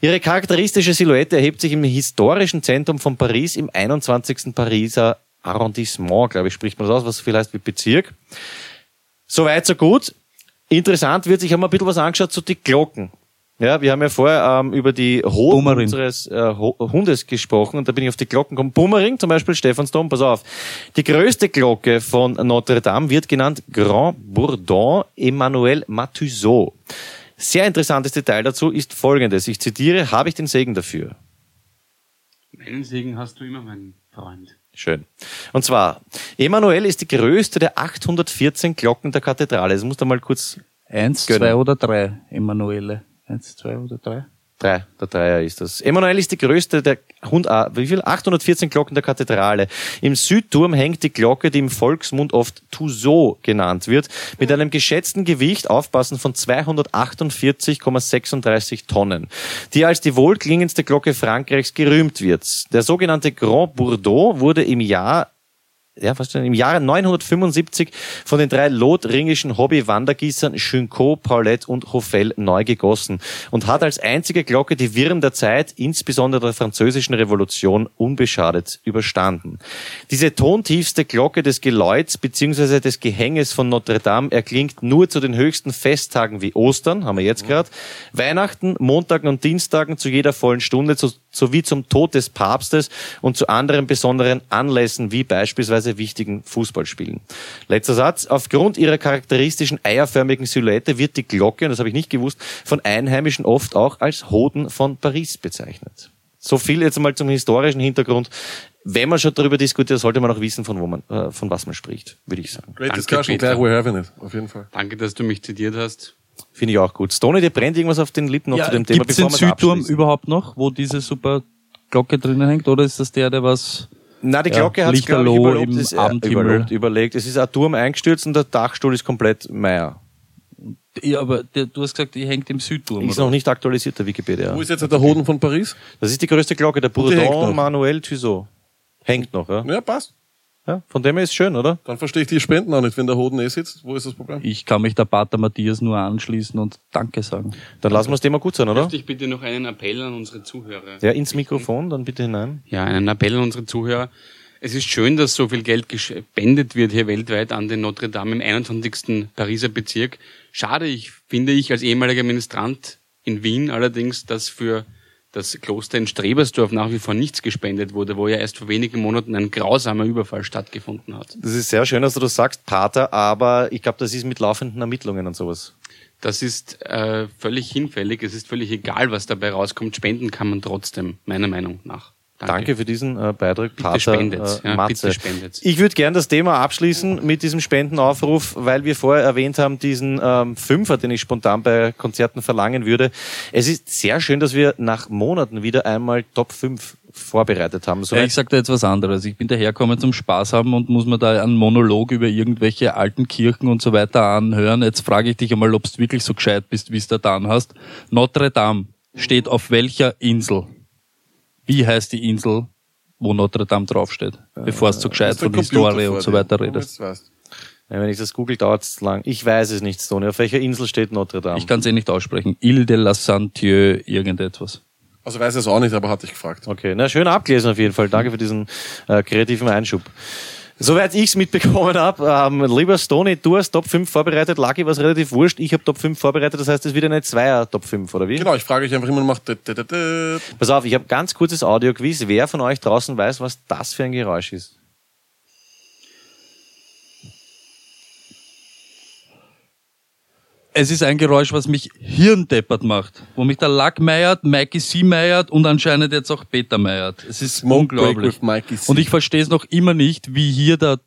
Ihre charakteristische Silhouette erhebt sich im historischen Zentrum von Paris im 21. Pariser Arrondissement, glaube ich, spricht man das aus, was so viel heißt wie Bezirk. Soweit, so gut. Interessant wird, ich habe mir ein bisschen was angeschaut zu die Glocken. Ja, wir haben ja vorher ähm, über die Hoden Bummering. unseres äh, Hundes gesprochen und da bin ich auf die Glocken gekommen. Bummering, zum Beispiel Stephansdom, pass auf. Die größte Glocke von Notre Dame wird genannt Grand Bourdon Emmanuel Matusseau. Sehr interessantes Detail dazu ist folgendes. Ich zitiere, habe ich den Segen dafür. Meinen Segen hast du immer, mein Freund. Schön. Und zwar, Emanuel ist die größte der 814 Glocken der Kathedrale. Das muss da mal kurz Eins, Gönnen. zwei oder drei, Emanuele. Eins, zwei oder drei? Drei, der Dreier ist das. Emanuel ist die größte der Hund, ah, wie viel? 814 Glocken der Kathedrale. Im Südturm hängt die Glocke, die im Volksmund oft Tussaud genannt wird, mit einem geschätzten Gewicht, aufpassen, von 248,36 Tonnen, die als die wohlklingendste Glocke Frankreichs gerühmt wird. Der sogenannte Grand Bourdeau wurde im Jahr ja, fast schon im Jahre 975 von den drei lothringischen Hobby-Wandergießern Schünko, Paulette und Hoffel neu gegossen und hat als einzige Glocke die Wirren der Zeit, insbesondere der französischen Revolution, unbeschadet überstanden. Diese tontiefste Glocke des Geläuts bzw. des Gehänges von Notre Dame erklingt nur zu den höchsten Festtagen wie Ostern, haben wir jetzt gerade, Weihnachten, Montagen und Dienstagen zu jeder vollen Stunde zu, sowie zum Tod des Papstes und zu anderen besonderen Anlässen wie beispielsweise wichtigen Fußballspielen. Letzter Satz. Aufgrund ihrer charakteristischen eierförmigen Silhouette wird die Glocke, und das habe ich nicht gewusst, von Einheimischen oft auch als Hoden von Paris bezeichnet. So viel jetzt mal zum historischen Hintergrund. Wenn man schon darüber diskutiert, sollte man auch wissen, von wo man, äh, von was man spricht, würde ich sagen. Great Danke, discussion, Peter. glad we're having it. Auf jeden Fall. Danke, dass du mich zitiert hast. Finde ich auch gut. Stoney, dir brennt irgendwas auf den Lippen noch Ja, zu dem Thema, Gibt es den Südturm überhaupt noch, wo diese super Glocke drinnen hängt? Oder ist das der, der was... Na, die Ja, Glocke hat Lichterloh überlobt, ist, äh, überlobt, überlegt. Es ist ein Turm eingestürzt und der Dachstuhl ist komplett Meier. Ja, aber der, du hast gesagt, die hängt im Südturm. Ist oder? noch nicht aktualisiert, der Wikipedia. Wo ist jetzt der Hoden von Paris? Das ist die größte Glocke, der. Bourdon Manuel Tissot. Hängt noch, ja? Ja, passt. Ja? Von dem her ist schön, oder? Dann verstehe ich die Spenden auch nicht, wenn der Hoden eh sitzt. Wo ist das Problem? Ich kann mich der Pater Matthias nur anschließen und Danke sagen. Dann lassen wir das Thema gut sein, oder? Möchte ich bitte noch einen Appell an unsere Zuhörer. Ja, ins Mikrofon, dann bitte hinein. Ja, einen Appell an unsere Zuhörer. Es ist schön, dass so viel Geld gespendet wird hier weltweit an den Notre Dame im 21. Pariser Bezirk. Schade, ich finde ich als ehemaliger Ministrant in Wien allerdings, dass für das Kloster in Strebersdorf nach wie vor nichts gespendet wurde, wo ja erst vor wenigen Monaten ein grausamer Überfall stattgefunden hat. Das ist sehr schön, dass du das sagst, Pater, aber ich glaube, das ist mit laufenden Ermittlungen und sowas. Das ist äh, völlig hinfällig. Es ist völlig egal, was dabei rauskommt. Spenden kann man trotzdem, meiner Meinung nach. Danke, für diesen äh, Beitrag, Bitte Pater spendet's. äh, Ja, bitte spendet's. Ich würde gern das Thema abschließen mit diesem Spendenaufruf, weil wir vorher erwähnt haben, diesen ähm, Fünfer, den ich spontan bei Konzerten verlangen würde. Es ist sehr schön, dass wir nach Monaten wieder einmal Top 5 vorbereitet haben. So Ja, ich sag da jetzt was anderes. Ich bin dahergekommen zum Spaß haben und muss mir da einen Monolog über irgendwelche alten Kirchen und so weiter anhören. Jetzt frage ich dich einmal, ob du wirklich so gescheit bist, wie es da dann hast. Notre Dame steht auf welcher Insel? Wie heißt die Insel, wo Notre Dame draufsteht? Bevor du so gescheit Hast du von Historie und so weiter du redest. wenn ich das google, dauert es lang. Ich weiß es nicht, Stone. Auf welcher Insel steht Notre Dame? Ich kann es eh nicht aussprechen. Ile de la Saint-Dieu, irgendetwas. Also weiß es auch nicht, aber hatte ich gefragt. Okay, na schön abgelesen auf jeden Fall. Danke für diesen äh, kreativen Einschub. Soweit ich's mitbekommen habe, ähm, lieber Stony, du hast Top 5 vorbereitet, Lucky was relativ wurscht, ich habe Top 5 vorbereitet, das heißt, es wird eine Zweier Top 5, oder wie? Genau, ich frage euch einfach immer noch. Pass auf, ich habe ganz kurzes Audio-Quiz. Wer von euch draußen weiß, was das für ein Geräusch ist? Es ist ein Geräusch, was mich hirndeppert macht. Wo mich der Lack meiert, Mikey C meiert und anscheinend jetzt auch Peter meiert. Es ist Smoke unglaublich. Und ich verstehe es noch immer nicht, wie hier der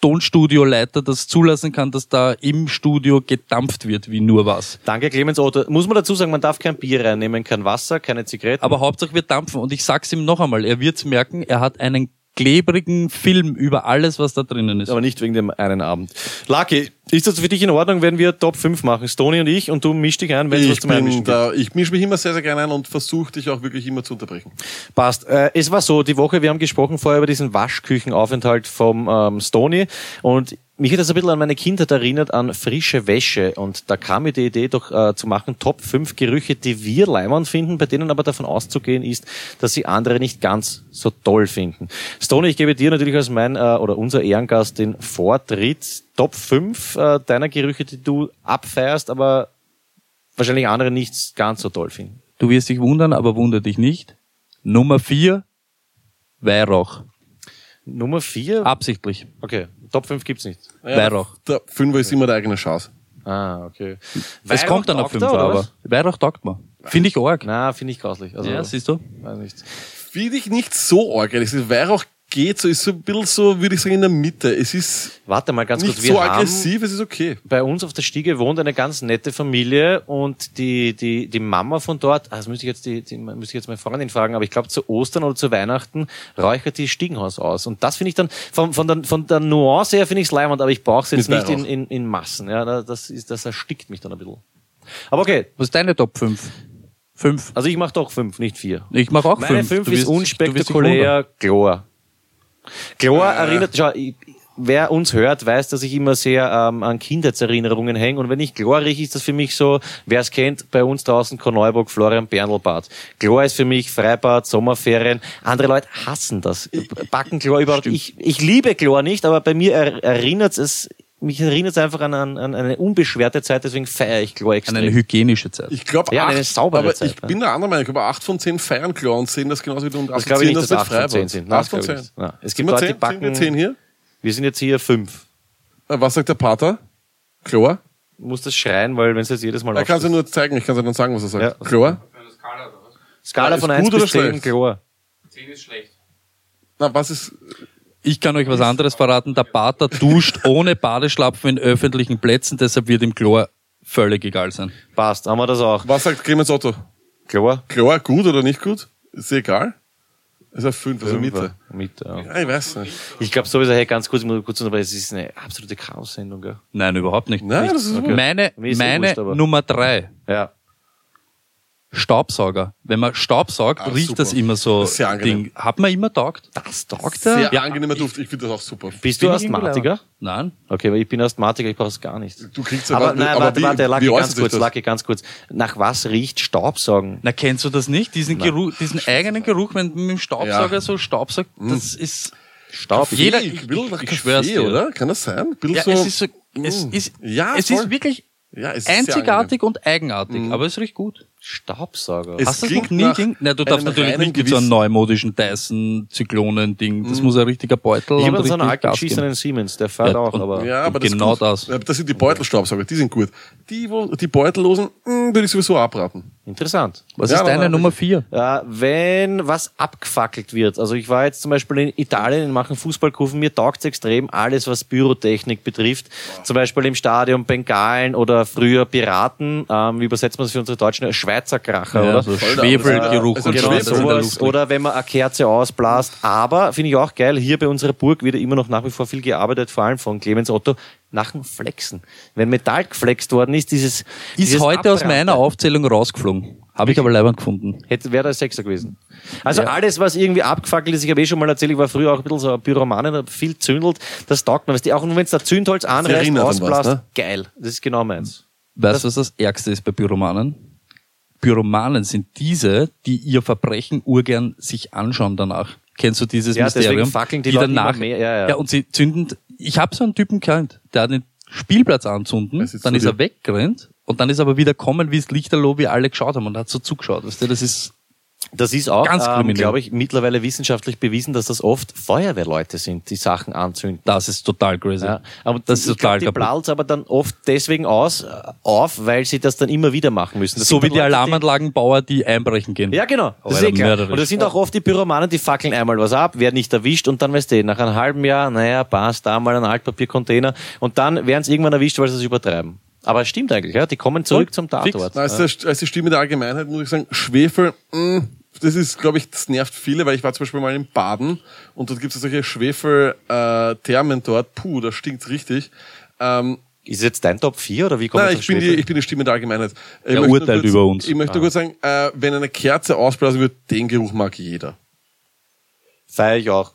Tonstudioleiter das zulassen kann, dass da im Studio gedampft wird wie nur was. Danke, Clemens Otto. Muss man dazu sagen, man darf kein Bier reinnehmen, kein Wasser, keine Zigaretten. Aber Hauptsache wir dampfen. Und ich sag's ihm noch einmal, er wird's merken, er hat einen klebrigen Film über alles, was da drinnen ist. aber nicht wegen dem einen Abend. Lucky, ist das für dich in Ordnung, wenn wir Top 5 machen? Stony und ich und du mischst dich ein, wenn es was ich zum Einmischen da, ich mische mich immer sehr, sehr gerne ein und versuche dich auch wirklich immer zu unterbrechen. Passt. Äh, es war so, die Woche, wir haben gesprochen vorher über diesen Waschküchenaufenthalt vom ähm, Stony und mich hat das ein bisschen an meine Kindheit erinnert, an frische Wäsche. Und da kam mir die Idee doch äh, zu machen, Top 5 Gerüche, die wir leimern finden, bei denen aber davon auszugehen ist, dass sie andere nicht ganz so toll finden. Stony, ich gebe dir natürlich als mein äh, oder unser Ehrengast den Vortritt. Top 5 äh, deiner Gerüche, die du abfeierst, aber wahrscheinlich andere nicht ganz so toll finden. Du wirst dich wundern, aber wunder dich nicht. Nummer vier, Weihrauch. Nummer 4? Absichtlich. Okay, Top 5 gibt's nicht. Weihrauch. Der Fünfer ist immer der eigene Chance. Ah, okay. Es kommt dann auf taugt Fünfer, er, oder aber was? Weihrauch taugt man. Finde ich arg. Na, finde ich grauslich. Also, Ja, siehst du? weiß nicht. Finde ich nicht so arg. ehrlich gesagt. Weihrauch geht so, ist so ein bisschen so, würde ich sagen, in der Mitte. Es ist Warte mal ganz nicht kurz. Wir so haben aggressiv, es ist okay. bei uns auf der Stiege wohnt eine ganz nette Familie und die, die, die Mama von dort, ah, das müsste ich jetzt die, die müsste ich jetzt meine Freundin fragen, aber ich glaube zu Ostern oder zu Weihnachten räuchert die Stiegenhaus aus. Und das finde ich dann, von, von, der, von der Nuance her finde ich es leimend, aber ich brauche es jetzt Mit nicht in, in, in Massen. Ja, da- das, ist, das erstickt mich dann ein bisschen. Aber okay, Was ist deine Top 5? Fünf. also ich mache doch fünf, nicht vier. Ich mache auch Meine fünf. fünf Du ist wirst- du wirst dich unspektakulär Chlor. Chlor erinnert, schau, ich, wer uns hört, weiß, dass ich immer sehr ähm, an Kindheitserinnerungen hänge. Und wenn ich Chlor rieche, ist das für mich so, wer es kennt, bei uns draußen Korneuburg, Florian Bernlbad. Chlor ist für mich Freibad, Sommerferien. Andere Leute hassen das. Backen Chlor überhaupt. Ich, ich liebe Chlor nicht, aber bei mir er, erinnert es, mich erinnert es einfach an, an, an eine unbeschwerte Zeit, deswegen feiere ich Chlor An extrem. eine hygienische Zeit. Ja, Ich glaube, eine saubere aber Zeit, ich ja. bin der andere Meinung. Glaube, acht von zehn feiern Klar und sehen das genauso wie du. Und Das acht glaube ich von nicht, zehn, dass acht von das zehn sind. Nein, Acht das von zehn. nicht. Ja, es gibt wir Leute, zehn? die backen- Sind wir zehn hier? Wir sind jetzt hier fünf. Äh, Was sagt der Pater? Chlor? Du musst das schreien, weil wenn es jetzt jedes Mal Er kann es ja nur zeigen, ich kann es ja dann sagen, was er sagt. Ja. Chlor? Skala Ist von 1 gut oder bis 10 schlecht? Chlor. 10 ist schlecht. Na, was ist, Ich kann euch was anderes verraten. Der Pater duscht ohne Badeschlapfen in öffentlichen Plätzen, deshalb wird ihm Chlor völlig egal sein. Passt, haben wir das auch. was sagt Clemens Otto? Chlor? Chlor, gut oder nicht gut? Ist egal? Ist er fünf, also Mitte. Mitte, ja. Ja, ich weiß nicht. Ich glaube sowieso, hey, ganz kurz, ich muss kurz unterbrechen, es ist eine absolute Chaos-Sendung, gell? Nein, überhaupt nicht. Nein, das ist Okay. Meine, eh meine wurscht, aber- Nummer drei. Ja. Staubsauger. Wenn man Staubsaugt, Ah, riecht super. das immer so. Das ist sehr angenehm. Ding. Hat man immer taugt? Das taugt Sehr er? angenehmer Duft. Ich finde das auch super. Bist du Asthmatiker? Nein. Okay, weil ich bin Asthmatiker, ich brauche es gar nicht. Du kriegst aber, aber- nein, aber warte, wie- warte, Lucky, ganz kurz? Lucky, ganz kurz. Nach was riecht Staubsaugen? Na, kennst du das nicht? Diesen Geruch, diesen eigenen Geruch, wenn du mit dem Staubsauger Ja. so staubsaugt, das ist, Staub? Jeder- ich, will ich- nach ich Kaffee, schwör's dir. oder? Kann das sein? Ja, so, es ist so, es ist, Ja, es voll. ist wirklich ja, es ist einzigartig und eigenartig, aber es riecht gut. Staubsauger. Es Hast du das klingt noch nie nach Ding? Na, du darfst natürlich nicht mit so einem neumodischen Dyson-Zyklonen-Ding. Das muss ein richtiger Beutel ich habe so einen alten geschissenen Siemens, der fährt Ja, auch, und- aber... Ja, aber das genau gut. das. Ja, Das sind die Beutelstaubsauger, die sind gut. Die, wo, die Beutellosen, mh, würde ich sowieso abraten. Interessant. Was Ja, ist deine Nummer vier? Ja, wenn was abgefackelt wird, also ich war jetzt zum Beispiel in Italien, die machen Fußballkurven, mir taugt extrem alles, was Pyrotechnik betrifft. Zum Beispiel im Stadion Bengalen oder früher Piraten, ähm, wie übersetzt man das für unsere Deutschen? Schweizer Kracher, Ja, oder? so Schwefelgeruch also und Genau, sowas. Oder wenn man eine Kerze ausblasst. Aber, finde ich auch geil, hier bei unserer Burg wird ja immer noch nach wie vor viel gearbeitet, vor allem von Clemens Otto, nach dem Flexen. Wenn Metall geflext worden ist, dieses... Ist dieses heute aus Abbrannte. meiner Aufzählung rausgeflogen. Habe ich aber leibend gefunden. Hätte, wäre der Sechser gewesen. Also alles, was irgendwie abgefackelt ist, ich habe eh schon mal erzählt, ich war früher auch ein bisschen so ein Pyroman, hab viel zündelt, das taugt mir. Weißt du, auch wenn es da Zündholz anreißt, an was, ausblasst, ne? geil. Das ist genau meins. Weißt du, was das Ärgste ist bei Pyromanen? Pyromanen sind diese, die ihr Verbrechen urgern sich anschauen danach. Kennst du dieses Ja, deswegen Mysterium? fackeln die Leute danach, immer mehr, ja, ja. ja, und sie zünden, ich habe so einen Typen gekannt, der hat den Spielplatz anzünden, ist dann so ist er die- weggerannt und dann ist er aber wieder kommen, wie es Lichterloh, wie alle geschaut haben und hat so zugeschaut. Weißt du, das ist, Das ist auch, ähm, glaube ich, mittlerweile wissenschaftlich bewiesen, dass das oft Feuerwehrleute sind, die Sachen anzünden. das ist total crazy. Ja, aber das ist total glaub, die kaputt. aber dann oft deswegen aus, äh, auf, weil sie das dann immer wieder machen müssen. Das So wie die Alarmanlagenbauer, die einbrechen gehen. Ja, genau. Das ist eh klar. mörderisch. Und das sind auch oft die Pyromanen, die fackeln einmal was ab, werden nicht erwischt und dann weißt du, nach einem halben Jahr, naja, passt, da mal ein Altpapiercontainer und dann werden sie irgendwann erwischt, weil sie es übertreiben. Aber es stimmt eigentlich, ja. Die kommen zurück Voll. zum. Tatort. Na, als, der, als die Stimme der Allgemeinheit muss ich sagen, Schwefel, mh, das ist, glaube ich, das nervt viele, weil ich war zum Beispiel mal in Baden und dort gibt es solche Schwefel-Thermen dort. Puh, das stinkt richtig. Ähm, Ist es jetzt dein Top 4 oder wie kommt Nein, das ich bin, die, ich bin die Stimme der Allgemeinheit. Ich Er urteilt kurz, über uns. Ich möchte nur kurz sagen, äh, wenn eine Kerze ausblasen wird, den Geruch mag jeder. Feier ich auch.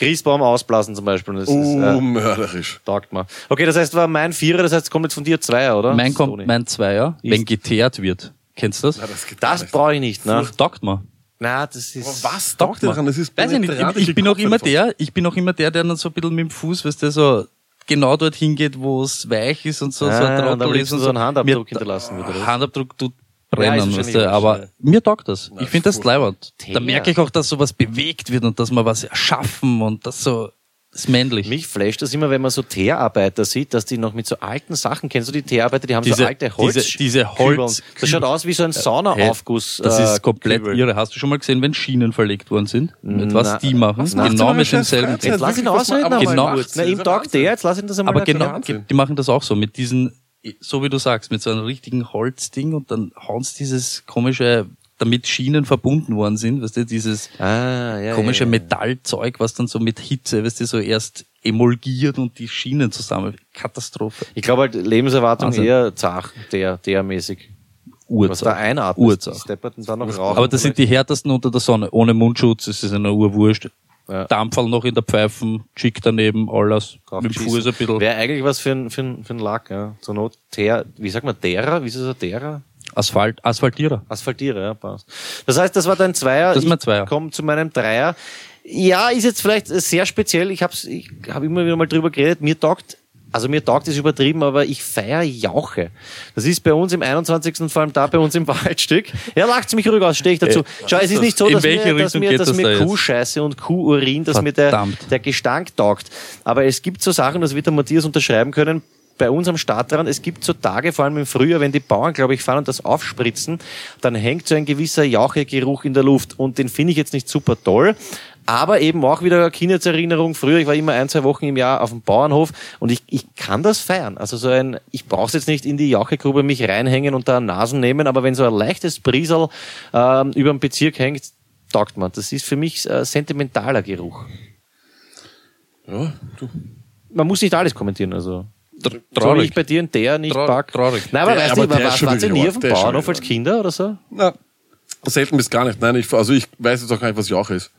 Christbaum ausblasen zum Beispiel. Das Oh, ist, äh, mörderisch. taugt mir. Okay, das heißt, war mein Vierer, das heißt, kommt jetzt von dir Zweier, oder? Mein kommt, Toni. mein Zweier, wenn geteert wird. Kennst du das? Ja, das Das brauche ich nicht, ne? Taugt man. Na, das ist. Was taugt daran? Das ist Weiß ich nicht. Ich, ich bin auch immer davon. der, ich bin auch immer der, der dann so ein bisschen mit dem Fuß, weißt du, so genau dorthin geht, wo es weich ist und so, so Ah, ein und am Trottel ist und so einen Handabdruck hinterlassen wird, oder? Handabdruck tut Ja, brennen, ist weißt du, aber ja. mir taugt das. Ich finde das leibend. Da merke ich auch, dass sowas bewegt wird und dass man was erschaffen und das so, das ist männlich. Mich flasht das immer, wenn man so Teerarbeiter sieht, dass die noch mit so alten Sachen, kennst du die Teerarbeiter, die haben so Diese- alte Holz. diese- diese. Holz- Das schaut aus wie so ein Saunaaufguss. das äh, ist komplett Kübel. irre. Hast du schon mal gesehen, wenn Schienen verlegt worden sind? Mit was Na, die machen? was Genau mit demselben. Jetzt lass ihn ausreden, Genau. Na, ihm taugt der, jetzt lass ihn das einmal Aber genau, die machen das auch so, mit diesen, so wie du sagst, mit so einem richtigen Holzding und dann hauen sie dieses komische, damit Schienen verbunden worden sind, weißt du, dieses Ah, ja, komische ja, ja. Metallzeug, was dann so mit Hitze, weißt du, so erst emulgiert und die Schienen zusammen. Katastrophe. Ich glaube halt, Lebenserwartung Wahnsinn. eher zach, der, der mäßig. Was da Urzach. einatmet, Urzach. und dann noch rauchen. Aber das sind die härtesten unter der Sonne. Ohne Mundschutz, es ist eine Urwurscht. Ja. Dampferl noch in der Pfeifen, Chick daneben, alles. Mit dem Fuß ein bisschen. Wäre eigentlich was für ein, für ein, für ein Lack, ja. Zur Not, ter, wie sagt man, derer? Wie ist es ein derer? Asphalt, Asphaltierer. Asphaltiere, ja, passt. Das heißt, das war dein Zweier. Das ist mein Zweier. Ich komme zu meinem Dreier. Ja, ist jetzt vielleicht sehr speziell. Ich habe ich hab immer wieder mal drüber geredet. Mir taugt, also mir taugt es übertrieben, aber ich feiere Jauche. Das ist bei uns im 21. und vor allem da bei uns im Waldstück. Ja, lacht's mich ruhig aus, stehe ich dazu. Schau, es ist nicht so, dass mir, dass mir, dass das mir da? Kuhscheiße und Kuhurin, dass mir der, Verdammt. der Gestank taugt. Aber es gibt so Sachen, das wird der Matthias unterschreiben können, bei uns am Stadtrand, es gibt so Tage, vor allem im Frühjahr, wenn die Bauern, glaube ich, fahren und das aufspritzen, dann hängt so ein gewisser Jauchegeruch in der Luft und den finde ich jetzt nicht super toll. Aber eben auch wieder Kindheitserinnerung. Früher, ich war immer ein, zwei Wochen im Jahr auf dem Bauernhof und ich, ich kann das feiern. Also so ein, ich brauche jetzt nicht in die Jauchegrube mich reinhängen und da Nasen nehmen, aber wenn so ein leichtes Briesel ähm, über den Bezirk hängt, taugt man. Das ist für mich äh, sentimentaler Geruch. Ja, du. Man muss nicht alles kommentieren, also. So wie Traurig. ich bei dir in der nicht Trau- pack. traurig. Nein, aber Der- weißt aber du, der war, warst du nie auf dem Bauernhof als Kinder oder so? Na, selten bis gar nicht. Nein, ich, also ich weiß jetzt auch gar nicht, was Jauche ist.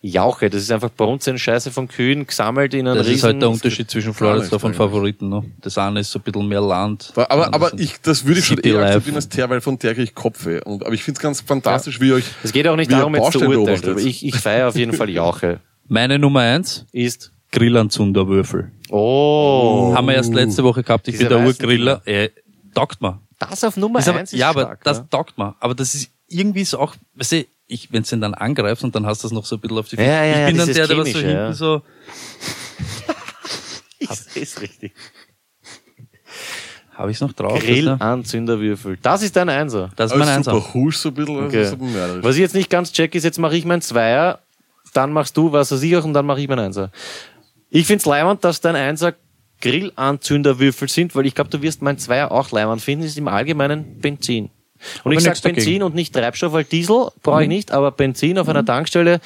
Jauche, das ist einfach Brunzenscheiße von Kühen gesammelt in einen Das riesen... ist halt der Unterschied zwischen Floridsdorf und. Favoriten. Ne? Das eine ist so ein bisschen mehr Land. Aber, aber, aber ich, das würde ich schon eher akzeptieren als Ter, weil von der kriege ich Kopfweh. Und, aber ich finde es ganz fantastisch, wie ihr euch. Es geht auch nicht wie darum, jetzt zu urteilen. Aber ich, ich feiere auf jeden Fall Jauche. Meine Nummer eins, Ist... Grillanzunderwürfel. Oh, Haben wir erst letzte Woche gehabt. Ich Diese bin der Urgriller. Äh, taugt mir. das auf Nummer Ist aber, eins ist ja, aber stark, das ja. taugt mir. Aber das ist irgendwie so auch, weißt du, ich, wenn du den dann angreifst und dann hast du das noch so ein bisschen auf die Ja, ja, Ich ja, bin dann der, der was so hinten ja. so, Ich seh's richtig. habe ich noch drauf? Grillanzünderwürfel. Das ist dein Einser. Das ist mein Einser. super husch, so ein bisschen. Okay. Also so mörderisch. Was ich jetzt nicht ganz check, ist, jetzt mache ich mein Zweier, dann machst du was weiß ich auch und dann mache ich mein Einser. Ich find's leimend, dass dein Einser Grillanzünderwürfel sind, weil ich glaube, du wirst mein Zweier auch leimend finden, ist im Allgemeinen Benzin. Und ich sag nichts dagegen. Benzin und nicht Treibstoff, weil Diesel brauche ich nicht, aber Benzin auf einer Tankstelle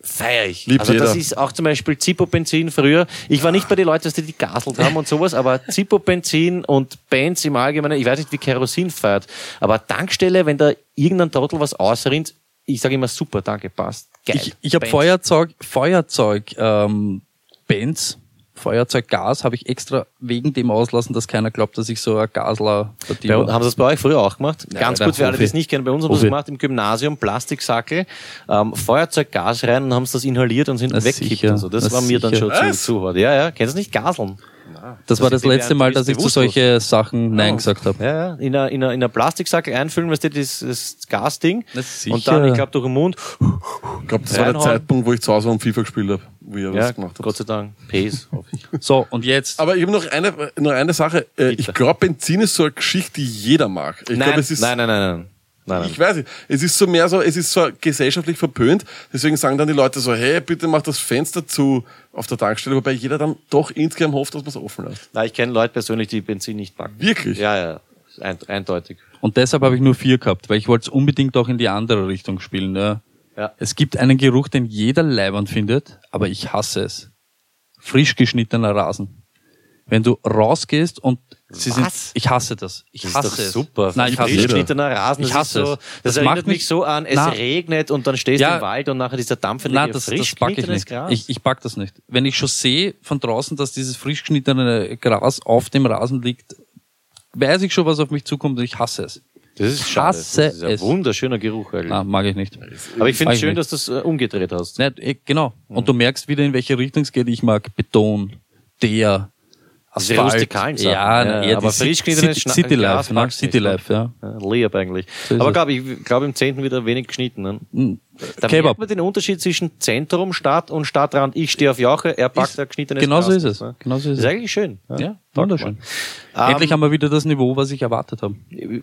feiere ich. Liebt also das jeder. ist auch zum Beispiel Zippo-Benzin früher. Ich war nicht bei den Leuten, die die gaselt haben und sowas, aber Zippo-Benzin und Benz im Allgemeinen, ich weiß nicht, wie Kerosin feiert, aber Tankstelle, wenn da irgendein Trottel was ausrinnt, ich sage immer super, danke, passt. Geil. Ich, ich habe. Feuerzeug, Feuerzeug, ähm, Benz, Feuerzeuggas habe ich extra wegen dem auslassen, dass keiner glaubt, dass ich so ein Gasler uns- haben Sie das bei euch früher auch gemacht? Ganz der gut für alle, die es nicht kennen. Bei uns haben wir das gemacht im Gymnasium, Plastiksackel, ähm, Feuerzeug, Gas rein und haben es das inhaliert und sind Na, weggekippt und so. Das Na, war mir dann schon zu, zu hart. Ja, ja. Kennst du nicht Gaseln? Das war Das das ist letzte bewährt, Mal, dass ich zu bewusstlos. solche Sachen Nein gesagt habe. Ja, ja. In einer, in einer, in einer Plastiksackel einfüllen, weißt du, das, das Gasding. Sicher. Und dann, ich glaube, durch den Mund. Ich glaube, das war der Reinhauen. Zeitpunkt, wo ich zu Hause am FIFA gespielt habe, wie ihr Ja, das gemacht habt. Gott sei Dank. Pace, hoffe ich. So, und jetzt. Aber ich habe noch eine, noch eine Sache. Äh, Bitte. ich glaube, Benzin ist so eine Geschichte, die jeder mag. Ich nein, glaube, es ist, nein, nein, nein, nein, nein, nein. ich weiß nicht, es ist so mehr so, es ist so gesellschaftlich verpönt. Deswegen sagen dann die Leute so, hey, bitte mach das Fenster zu auf der Tankstelle, wobei jeder dann doch insgesamt hofft, dass man es offen lässt. Nein, ich kenne Leute persönlich, die Benzin nicht packen. Wirklich? Ja, ja. Eindeutig. Und deshalb habe ich nur vier gehabt, weil ich wollte es unbedingt auch in die andere Richtung spielen. Ja. Ja. Es gibt einen Geruch, den jeder Leiband findet, aber ich hasse es. Frisch geschnittener Rasen. Wenn du rausgehst und sie sind, Was? ich hasse das. Ich Das hasse ist doch es. super. Nein, ich hasse geschnittener Rasen, Ich das hasse so, es. das, Das erinnert macht mich so an, es Na. regnet und dann stehst Ja. du im Wald und nachher dieser dampfende Nein, das, frisch das pack ich nicht. Gras. Ich, ich pack das nicht. Wenn ich schon sehe von draußen, dass dieses frisch geschnittene Gras auf dem Rasen liegt, weiß ich schon, was auf mich zukommt und ich hasse es. das ist schade. hasse das ist ein es. wunderschöner Geruch eigentlich. Na, mag ich nicht. Aber ich finde es schön, nicht. dass du es äh, umgedreht hast. Nicht, eh, genau. Und du merkst wieder, in welche Richtung es geht. Ich mag Beton, der, Diese Asphalt. rustikalen Sachen. Ja, Ja, eher aber frisch City, geschnittenes City, City Life, ne? City? Life, ja. Ja, lieb eigentlich. So ist Aber glaube ich, glaube im Zehnten wieder wenig geschnitten. Ne? Da Kebab. merkt man den Unterschied zwischen Zentrum, Stadt und Stadtrand. Ich stehe auf Jauche, er packt Ist- ein geschnittenes genau so ist es. Ne? Genau so ist ist es. eigentlich schön. Ja, Taugt wunderschön. Ähm, Endlich haben wir wieder das Niveau, was ich erwartet habe.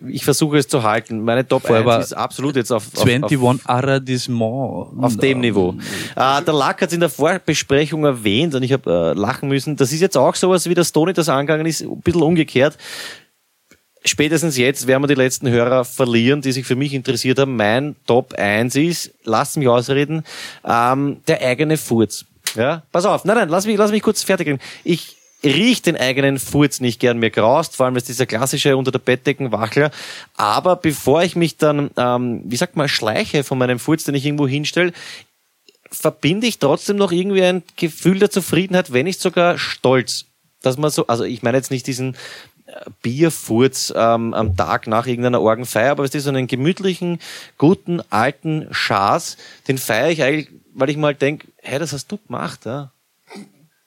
Ich versuche es zu halten. Meine Top Vorher 1 war ist absolut jetzt auf, auf, 21 auf, Arrondissement. auf dem Niveau. Äh, der Lack hat es in der Vorbesprechung erwähnt und ich habe äh, lachen müssen. Das ist jetzt auch sowas, wie das Toni das angegangen ist, ein bisschen umgekehrt. Spätestens jetzt werden wir die letzten Hörer verlieren, die sich für mich interessiert haben. Mein Top 1 ist, lasst mich ausreden, ähm, der eigene Furz. Ja, pass auf. Nein, nein, lass mich, lass mich kurz fertig reden. Ich riech den eigenen Furz nicht gern. Mir graust, vor allem ist dieser klassische unter der Bettdecken Wachler. Aber bevor ich mich dann, ähm, wie sagt man, schleiche von meinem Furz, den ich irgendwo hinstelle, verbinde ich trotzdem noch irgendwie ein Gefühl der Zufriedenheit, wenn nicht sogar Stolz. Dass man so, also ich meine jetzt nicht diesen Bierfurz ähm, am Tag nach irgendeiner Orgenfeier, aber es ist so einen gemütlichen, guten, alten Schaß, den feiere ich eigentlich, weil ich mal denke, hey, das hast du gemacht, ja.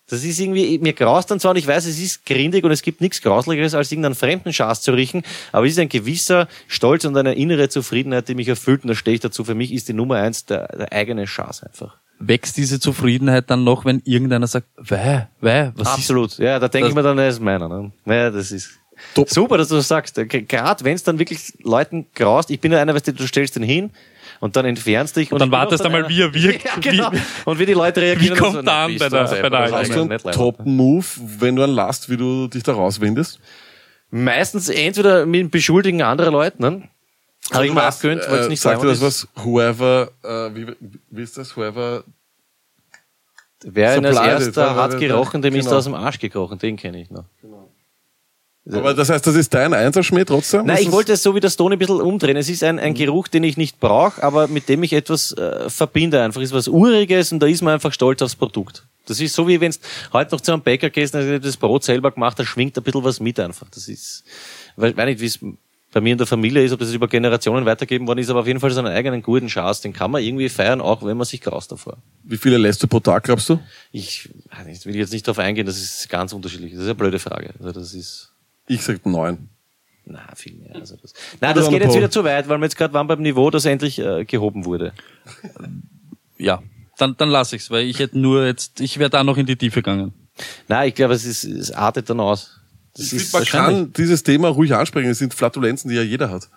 Das ist irgendwie, mir graust dann zwar und ich weiß, es ist grindig und es gibt nichts Grauslicheres, als irgendeinen fremden Schaß zu riechen, aber es ist ein gewisser Stolz und eine innere Zufriedenheit, die mich erfüllt und da stehe ich dazu. Für mich ist die Nummer eins der, der eigene Schaß einfach. Wächst diese Zufriedenheit dann noch, wenn irgendeiner sagt, weh, weh, was ist Absolut. Ja, da denke ich mir dann, das ist meiner. Ne? Ja, das ist Top. super, dass du das sagst. Gerade wenn es dann wirklich Leuten graust, ich bin ja einer, weißt du, du stellst den hin und dann entfernst dich Und dann ich bin wartest du mal, einer- wie er wirkt. Ja, genau. Und wie die Leute reagieren. Wie und kommt so, er na, an bei der- bei der ist Hast du einen. Top-Move, wenn du einen lasst, wie du dich da rauswindest? Meistens entweder mit dem Beschuldigen anderer Leute, ne? Habe ich mir abgewöhnt, wollte es nicht sagt sagen. dir das was? Whoever, äh, wie, wie ist das? Whoever, Wer ihn als erster hat gerochen, dem ist genau. er aus dem Arsch gekrochen. Den kenne ich noch. aber das heißt, das ist dein Einserschmäh trotzdem? Nein, Das ich ist- wollte es so wie der Stone ein bisschen umdrehen. Es ist ein, ein Geruch, den ich nicht brauche, aber mit dem ich etwas äh, verbinde. Einfach ist was Uriges und da ist man einfach stolz aufs Produkt. Das ist so wie wenn du heute noch zu einem Bäcker gehst und das Brot selber gemacht, da schwingt ein bisschen was mit einfach. Das ist, ich weiß nicht, wie es bei mir in der Familie ist, ob das über Generationen weitergeben worden ist, aber auf jeden Fall so einen eigenen guten Schatz, den kann man irgendwie feiern, auch wenn man sich graust davor. Wie viele lässt du pro Tag, glaubst du? Ich, nicht, will jetzt nicht darauf eingehen, das ist ganz unterschiedlich. Das ist eine blöde Frage. Also das ist, Ich sag neun. na, viel mehr. Also das, nein, das geht jetzt wieder zu weit, weil wir jetzt gerade waren beim Niveau, das endlich äh, gehoben wurde. Ja, dann, dann lass ich's, weil ich hätte nur jetzt, ich wäre da noch in die Tiefe gegangen. Nein, ich glaube, es, ist, es artet dann aus. Das Ich ist man kann dieses Thema ruhig ansprechen. Es sind Flatulenzen, die ja jeder hat.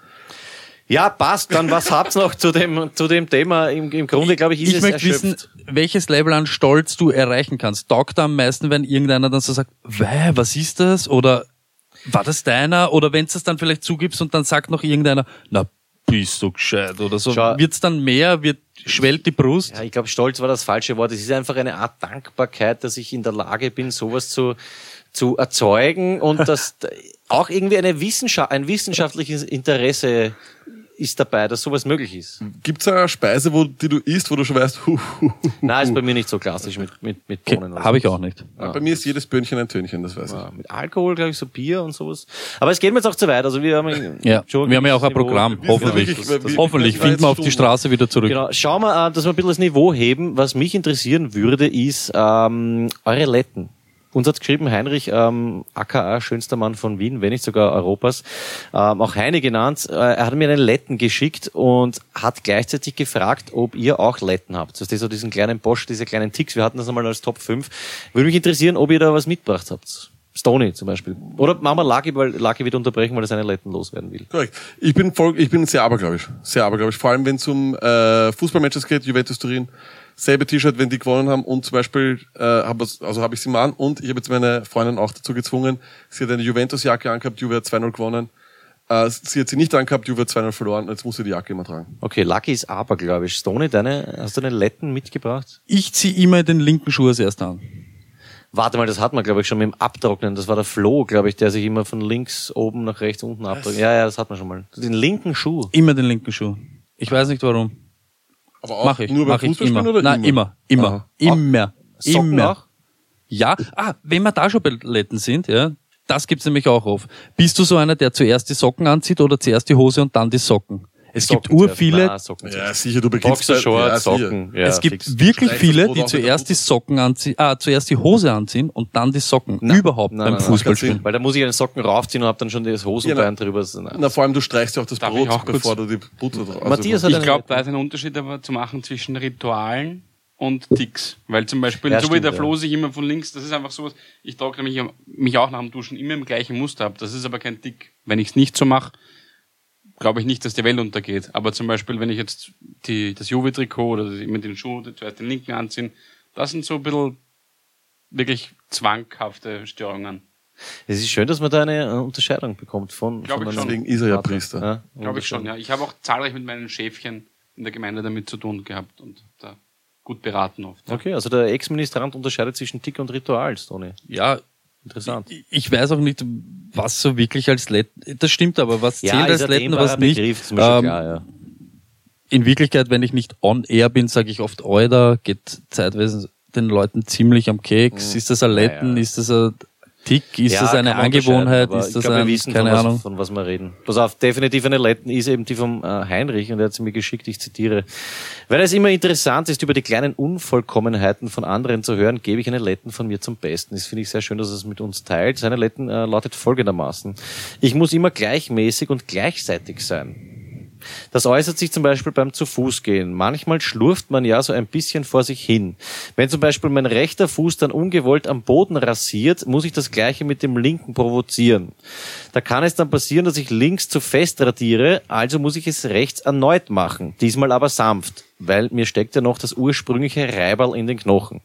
Ja, passt. Dann was habt's noch zu dem, zu dem Thema? Im, im Grunde, glaube ich, ist Ich es möchte erschöpft. wissen, welches Level an Stolz du erreichen kannst. Taugt am meisten, wenn irgendeiner dann so sagt, weh, was ist das? Oder war das deiner? Oder wenn du es dann vielleicht zugibst und dann sagt noch irgendeiner, na, bist du gescheit oder so. Schau. Wird's dann mehr? Wird, schwellt die Brust? Ja, ich glaube, Stolz war das falsche Wort. Es ist einfach eine Art Dankbarkeit, dass ich in der Lage bin, sowas zu, zu erzeugen und dass auch irgendwie eine Wissenschaft, ein wissenschaftliches Interesse ist dabei, dass sowas möglich ist. Gibt's eine Speise, wo, die du isst, wo du schon weißt, hu, hu, hu. Nein, ist bei mir nicht so klassisch mit, mit, mit Bohnen. oder Habe ich auch nicht. Bei mir ist jedes Böhnchen ein Tönchen, das weiß ich. Ja, mit Alkohol, glaube ich, so Bier und sowas. Aber es geht mir jetzt auch zu weit. Also wir haben Ja, schon wir haben ja auch ein Niveau- Programm. Hoffentlich. wirklich- wir- wir- Hoffentlich wir- finden wir auf die. Straße wieder zurück. Genau. Schauen wir, äh, dass wir ein bisschen das Niveau heben. Was mich interessieren würde, ist ähm, eure Letten. Uns hat geschrieben Heinrich, ähm, aka schönster Mann von Wien, wenn nicht sogar Europas, ähm, auch Heine genannt. Äh, er hat mir einen Letten geschickt und hat gleichzeitig gefragt, ob ihr auch Letten habt. Das ist so diesen kleinen Bosch, diese kleinen Ticks. Wir hatten das einmal als Top 5. Würde mich interessieren, ob ihr da was mitgebracht habt. Stony zum Beispiel. Oder wir Lucky, weil Lucky wird unterbrechen, weil er seine Letten loswerden will. Korrekt. Ich bin voll, ich bin sehr abergläubisch. Sehr abergläubisch. Vor allem, wenn es um äh, Fußballmatches geht, Juventus Turin, selbe T-Shirt, wenn die gewonnen haben und zum Beispiel, äh, hab, was- also habe ich sie mal an und ich habe jetzt meine Freundin auch dazu gezwungen, sie hat eine Juventus-Jacke angehabt, Juve hat 2-0 gewonnen. Äh, sie hat sie nicht angehabt, Juve hat 2-0 verloren, jetzt muss sie die Jacke immer tragen. Okay, Lucky ist abergläubisch. Stony, deine, hast du einen Letten mitgebracht? Ich ziehe immer den linken Schuh als erster an. Warte mal, das hat man, glaube ich, schon mit dem Abtrocknen. Das war der Flo, glaube ich, der sich immer von links oben nach rechts unten abtrocknet. Ja, ja, das hat man schon mal. Den linken Schuh. Immer den linken Schuh. Ich weiß nicht warum. Aber auch Mach ich. nur beim mach ich immer. oder Nein, immer. Immer. Aha. Immer. Socken immer. auch? Ja. Ah, wenn wir da schon bei Letten sind, ja, das gibt's nämlich auch auf. Bist du so einer, der zuerst die Socken anzieht oder zuerst die Hose und dann die Socken? Es gibt Socken ur viele, Na, Socken Ja, sicher, du beginnst Boxershorts, ja, sicher. Socken. Ja, es gibt fix. wirklich viele, Brot die der zuerst die. Socken anziehen, ah, zuerst die Hose anziehen und dann die Socken. Überhaupt Nein, beim nein, nein, Fußballspielen. Weil da muss ich einen Socken raufziehen und hab dann schon das Hosenbein Ja, drüber. Nein. Na, vor allem, du streichst ja auch das Darf Brot, ich auch bevor du die Butter drauf. Matthias hat Ich glaube, da ist ein Unterschied aber zu machen zwischen Ritualen und Ticks. Weil zum Beispiel, Ja, so wie stimmt, der ja. Flo sich immer von links, das ist einfach sowas, ich trockne mich, mich auch nach dem Duschen immer im gleichen Muster ab. Das ist aber kein Tick. Wenn ich es nicht so mache, glaube ich nicht, dass die Welt untergeht. Aber zum Beispiel, wenn ich jetzt die, das Juve-Trikot oder immer den Schuh, zuerst den linken anziehen, das sind so ein bisschen wirklich zwanghafte Störungen. Es ist schön, dass man da eine äh, Unterscheidung bekommt von, Glaub von ich. Deswegen ist er ja. Priester. Ja, Glaube ich schon, ja. Ich habe auch zahlreich mit meinen Schäfchen in der Gemeinde damit zu tun gehabt und da gut beraten oft. Okay, also der Ex-Ministrant unterscheidet zwischen Tick und Ritual, Tony. Ja, Interessant. ich weiß auch nicht, was so wirklich als Letten, das stimmt aber, was zählt als Letten, was nicht. Begriff, Ähm, klar, ja. in Wirklichkeit, wenn ich nicht on air bin, sage ich oft Euder, geht zeitweise den Leuten ziemlich am Keks. Ist das ein Letten? Naja. Ist das ein Tick? Ist Ja, das eine Angewohnheit? Ist das ich glaube, ein, wir wissen, keine von, Ahnung? Was, von was wir reden. Pass auf, definitiv eine Letten ist eben die vom äh, Heinrich und er hat sie mir geschickt, ich zitiere. Weil es immer interessant ist, über die kleinen Unvollkommenheiten von anderen zu hören, gebe ich eine Letten von mir zum Besten. Das finde ich sehr schön, dass er es mit uns teilt. Seine Letten äh, lautet folgendermaßen. Ich muss immer gleichmäßig und gleichzeitig sein. Das äußert sich zum Beispiel beim zu Fuß gehen. Manchmal schlurft man ja so ein bisschen vor sich hin. Wenn zum Beispiel mein rechter Fuß dann ungewollt am Boden rasiert, muss ich das gleiche mit dem linken provozieren. Da kann es dann passieren, dass ich links zu fest radiere, also muss ich es rechts erneut machen. Diesmal aber sanft, weil mir steckt ja noch das ursprüngliche Reiberl in den Knochen.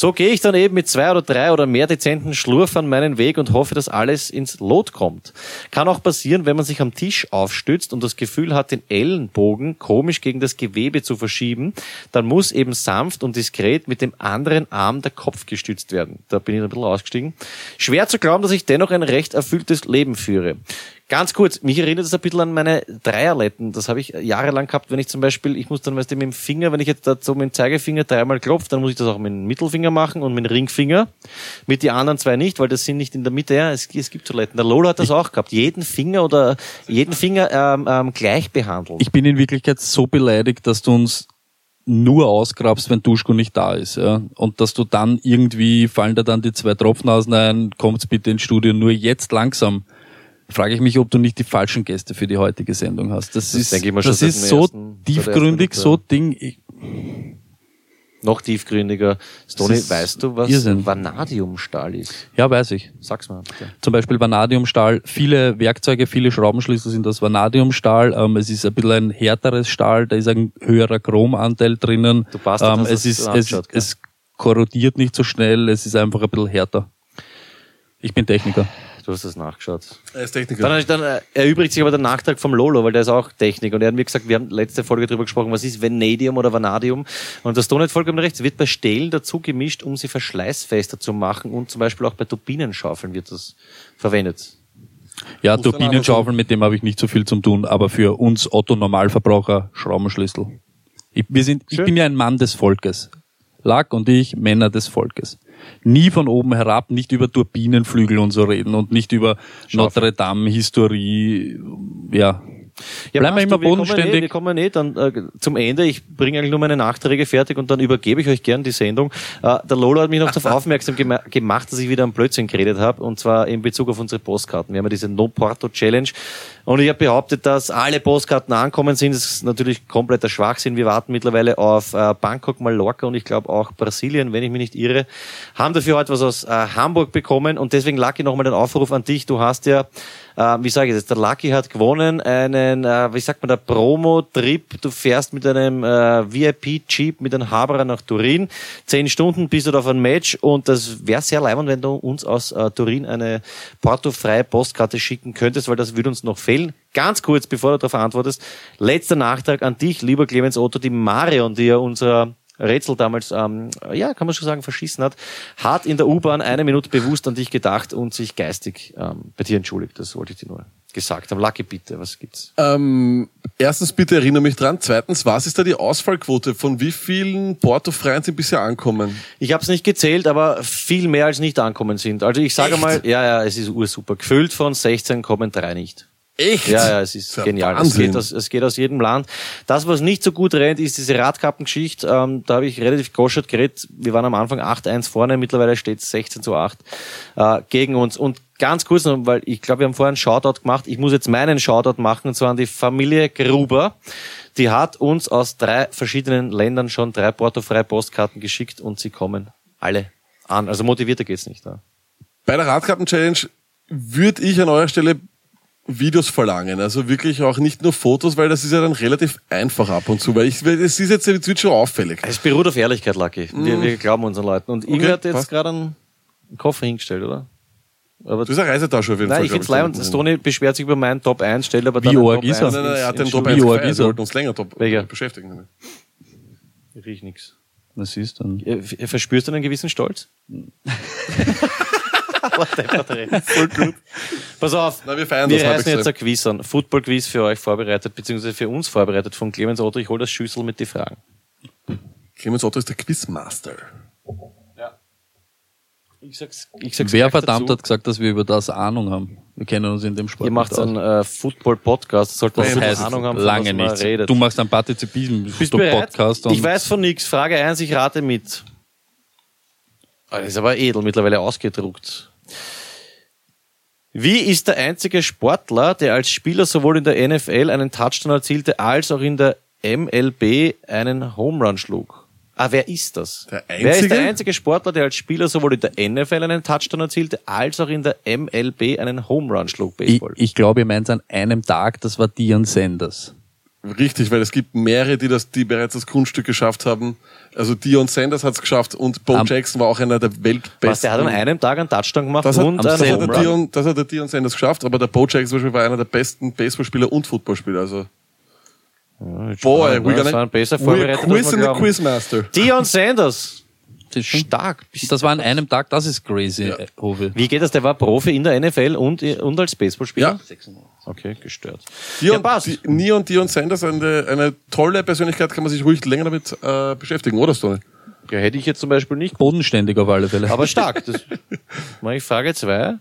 So gehe ich dann eben mit zwei oder drei oder mehr dezenten Schlurfern meinen Weg und hoffe, dass alles ins Lot kommt. Kann auch passieren, wenn man sich am Tisch aufstützt und das Gefühl hat, den Ellenbogen komisch gegen das Gewebe zu verschieben, dann muss eben sanft und diskret mit dem anderen Arm der Kopf gestützt werden. Da bin ich ein bisschen ausgestiegen. Schwer zu glauben, dass ich dennoch ein recht erfülltes Leben führe. Ganz kurz, mich erinnert das ein bisschen an meine Dreierletten. Das habe ich jahrelang gehabt, wenn ich zum Beispiel, ich muss dann weißt du, mit dem Finger, wenn ich jetzt da so mit dem Zeigefinger dreimal klopfe, dann muss ich das auch mit dem Mittelfinger machen und mit dem Ringfinger. Mit die anderen zwei nicht, weil das sind nicht in der Mitte. Ja, es, es gibt so Letten. Der Lola hat das auch gehabt. Jeden Finger oder jeden Finger ähm, ähm, gleich behandelt. Ich bin in Wirklichkeit so beleidigt, dass du uns nur ausgrabst, wenn Duschko nicht da ist. Ja? Und dass du dann irgendwie, fallen da dann die zwei Tropfnasen ein, kommt's bitte ins Studio, nur jetzt langsam. Frage ich mich, ob du nicht die falschen Gäste für die heutige Sendung hast. Das, ist, mal schon das ist so ersten- tiefgründig, so Ding. Ich, Noch tiefgründiger. Stony, Das ist weißt du, was Irrsinn. Vanadiumstahl ist? ja, weiß ich. Sag's mal bitte. Zum Beispiel Vanadiumstahl. Viele Werkzeuge, viele Schraubenschlüssel sind aus Vanadiumstahl. Ähm, es ist ein bisschen ein härteres Stahl, da ist ein höherer Chromanteil drinnen. Du Bastard, ähm, es das ist, es, es korrodiert nicht so schnell, es ist einfach ein bisschen härter. Ich bin Techniker. Du hast das nachgeschaut. Er ist Techniker. Dann, dann erübrigt sich aber der Nachtrag vom Lolo, weil der ist auch Technik. Und er hat mir gesagt, wir haben letzte Folge drüber gesprochen, was ist Vanadium oder Vanadium. Und das Don hat vollkommen recht. Wird bei Stählen dazu gemischt, um sie verschleißfester zu machen. Und zum Beispiel auch bei Turbinenschaufeln wird das verwendet. Ja, Turbinenschaufeln, mit dem habe ich nicht so viel zu tun, aber für uns Otto-Normalverbraucher Schraubenschlüssel. Ich, wir sind, ich bin ja ein Mann des Volkes. Lack und ich, Männer des Volkes. Nie von oben herab, nicht über Turbinenflügel und so reden und nicht über Notre Dame, Historie, ja. Ja, Bleiben wir immer du, wir kommen bodenständig. Eh, wir kommen eh dann äh, zum Ende. Ich bringe eigentlich nur meine Nachträge fertig und dann übergebe ich euch gern die Sendung. Äh, der Lolo hat mich noch darauf aufmerksam gema gemacht, dass ich wieder am Blödsinn geredet habe und zwar in Bezug auf unsere Postkarten. Wir haben ja diese No Porto Challenge und ich habe behauptet, dass alle Postkarten ankommen sind. Das ist natürlich kompletter Schwachsinn. Wir warten mittlerweile auf äh, Bangkok, Mallorca und ich glaube auch Brasilien, wenn ich mich nicht irre. Haben dafür heute was aus äh, Hamburg bekommen und deswegen Lucky nochmal den Aufruf an dich. Du hast ja äh, wie sage ich das, der Lucky hat gewonnen, einen, äh, wie sagt man, der Promo-Trip. Du fährst mit einem äh, VIP-Jeep mit einem Haberer nach Turin. Zehn Stunden bist du da auf ein Match und das wäre sehr leibend, wenn du uns aus äh, Turin eine portofreie Postkarte schicken könntest, weil das würde uns noch fehlen. Ganz kurz, bevor du darauf antwortest, letzter Nachtrag an dich, lieber Clemens Otto, die Marion, die ja unser Rätsel damals, ähm, ja, kann man schon sagen, verschissen hat, hat in der U-Bahn eine Minute bewusst an dich gedacht und sich geistig ähm, bei dir entschuldigt. Das wollte ich dir nur gesagt haben. Lucky, bitte, was gibt's? Ähm, erstens bitte erinnere mich dran. Zweitens, was ist da die Ausfallquote? Von wie vielen Portofreien sind bisher ankommen? Ich habe es nicht gezählt, aber viel mehr als nicht ankommen sind. Also ich sage mal, ja, ja, es ist ursuper. Gefüllt von 16 kommen drei nicht. Echt? Ja, ja, es ist genial. Es geht, aus, es geht aus jedem Land. Das, was nicht so gut rennt, ist diese Radkappengeschichte. Ähm, da habe ich relativ goschert geredet. Wir waren am Anfang 8-1 vorne, mittlerweile steht es 16 zu 8 äh, gegen uns. Und ganz kurz noch, weil ich glaube, wir haben vorher einen Shoutout gemacht. Ich muss jetzt meinen Shoutout machen, und zwar an die Familie Gruber. Die hat uns aus drei verschiedenen Ländern schon drei portofreie Postkarten geschickt und sie kommen alle an. Also motivierter geht's nicht. Ja. Bei der Radkarten-Challenge würde ich an eurer Stelle Videos verlangen. Also wirklich auch nicht nur Fotos, weil das ist ja dann relativ einfach ab und zu. Weil ich, es ist jetzt, es wird schon auffällig. Es beruht auf Ehrlichkeit, Lucky. Wir, wir glauben unseren Leuten. Und Ingrid hat jetzt gerade einen Koffer hingestellt, oder? Aber Das ist eine Reisetasche auf jeden Nein, Fall. ich find's leid und Tony beschwert sich über meinen Top 1, stellt aber Wie dann einen arg Top ist er? 1 Nein, nein, er hat den Top ins 1 Wie arg gefeiert. Wir wollten uns länger top Welcher? beschäftigen. Ich riech nix. Das ist dann. Verspürst du einen gewissen Stolz? Voll gut. Pass auf, Na, wir feiern wir das reißen jetzt ein Quiz an. Football-Quiz für euch vorbereitet, beziehungsweise für uns vorbereitet von Clemens Otto. Ich hole das Schüssel mit die Fragen. Clemens Otto ist der Quizmaster. Ich sag's, ich sag's Wer verdammt dazu. hat gesagt, dass wir über das Ahnung haben? Wir kennen uns in dem Sport Ihr macht nicht einen äh, Football-Podcast, sollte Das heißt Ahnung haben, von lange nichts. redet. Du machst einen? Partizipismus-Podcast. Ich weiß von nichts. Frage 1, ich rate mit. Ah, Das ist aber edel, mittlerweile ausgedruckt. Wie ist der einzige Sportler, der als Spieler sowohl in der NFL einen Touchdown erzielte, als auch in der MLB einen Home Run schlug? Ah, wer ist das? Der Wer ist der einzige? einzige Sportler, der als Spieler sowohl in der NFL einen Touchdown erzielte, als auch in der MLB einen Home Run schlug? Ich, Baseball. ich glaube, ihr meint an einem Tag, das war Dion Sanders. Richtig, weil es gibt mehrere, die das, die bereits das Kunststück geschafft haben. Also Dion Sanders hat es geschafft und Bo Am- Jackson war auch einer der weltbesten. Was, der hat an einem Tag einen Touchdown gemacht das hat, und das, einen hat. Dion, das hat der Dion Sanders geschafft, aber der Bo Jackson zum Beispiel war einer der besten Baseballspieler und Footballspieler. Also, boy, Spannend, we're? Das gonna besser we're vorbereitet, als wir quizzing the glauben. Quizmaster. Dion Sanders. Das ist Stark. Das war an einem Tag, das ist crazy, Ja. äh. Wie geht das? Der war Profi in der NFL und, und als Baseballspieler? Ja. Okay, gestört. Dion, ja, passt. die, Neon Dion Sanders, eine, eine tolle Persönlichkeit, kann man sich ruhig länger damit äh, beschäftigen, oder Stoney? Ja, hätte ich jetzt zum Beispiel nicht. Bodenständig auf alle Fälle. Aber stark. Das mache ich Frage zwei.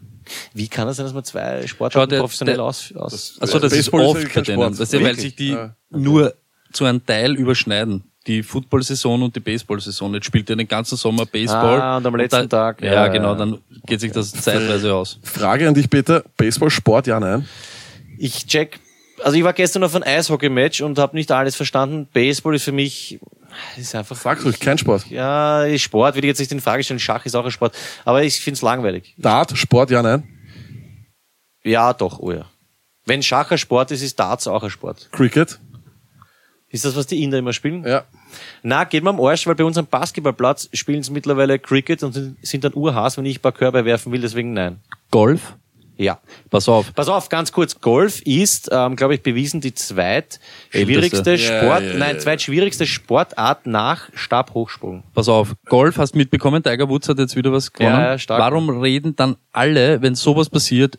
Wie kann es sein, dass man zwei Schau, Sportarten der- professionell der- aus, aus Also das Baseball ist oft ja bei denen, weißt du, weil sich die Ja. nur zu einem Teil überschneiden. Die Football-Saison und die Baseball-Saison. Jetzt spielt er den ganzen Sommer Baseball. Ah, und am letzten da, Tag, Ja, ja, genau, ja. dann geht sich das zeitweise aus. Frage an dich, Peter. Baseball, Sport, ja, nein? Ich check. Also ich war gestern auf ein Eishockey-Match und habe nicht alles verstanden. Baseball ist für mich ist einfach. Sag's ruhig, kein Sport. Ja, ist Sport will ich jetzt nicht in Frage stellen. Schach ist auch ein Sport, aber ich find's langweilig. Dart, Sport, ja, nein? Ja, doch, oh ja. Wenn Schach ein Sport ist, ist Darts auch ein Sport. Cricket? Ist das, was die Inder immer spielen? Ja. Na, geht mir am Arsch, weil bei unserem Basketballplatz spielen sie mittlerweile Cricket und sind- dann urhaß, wenn ich ein paar Körbe werfen will, deswegen nein. Golf? Ja. Pass auf. Pass auf, ganz kurz. Golf ist, ähm, glaube ich, bewiesen die zweitschwierigste Sport, ja, ja. nein, zweitschwierigste Sportart nach Stabhochsprung. Pass auf, Golf hast mitbekommen, Tiger Woods hat jetzt wieder was gewonnen. Ja, ja, stark. Warum reden dann alle, wenn sowas passiert,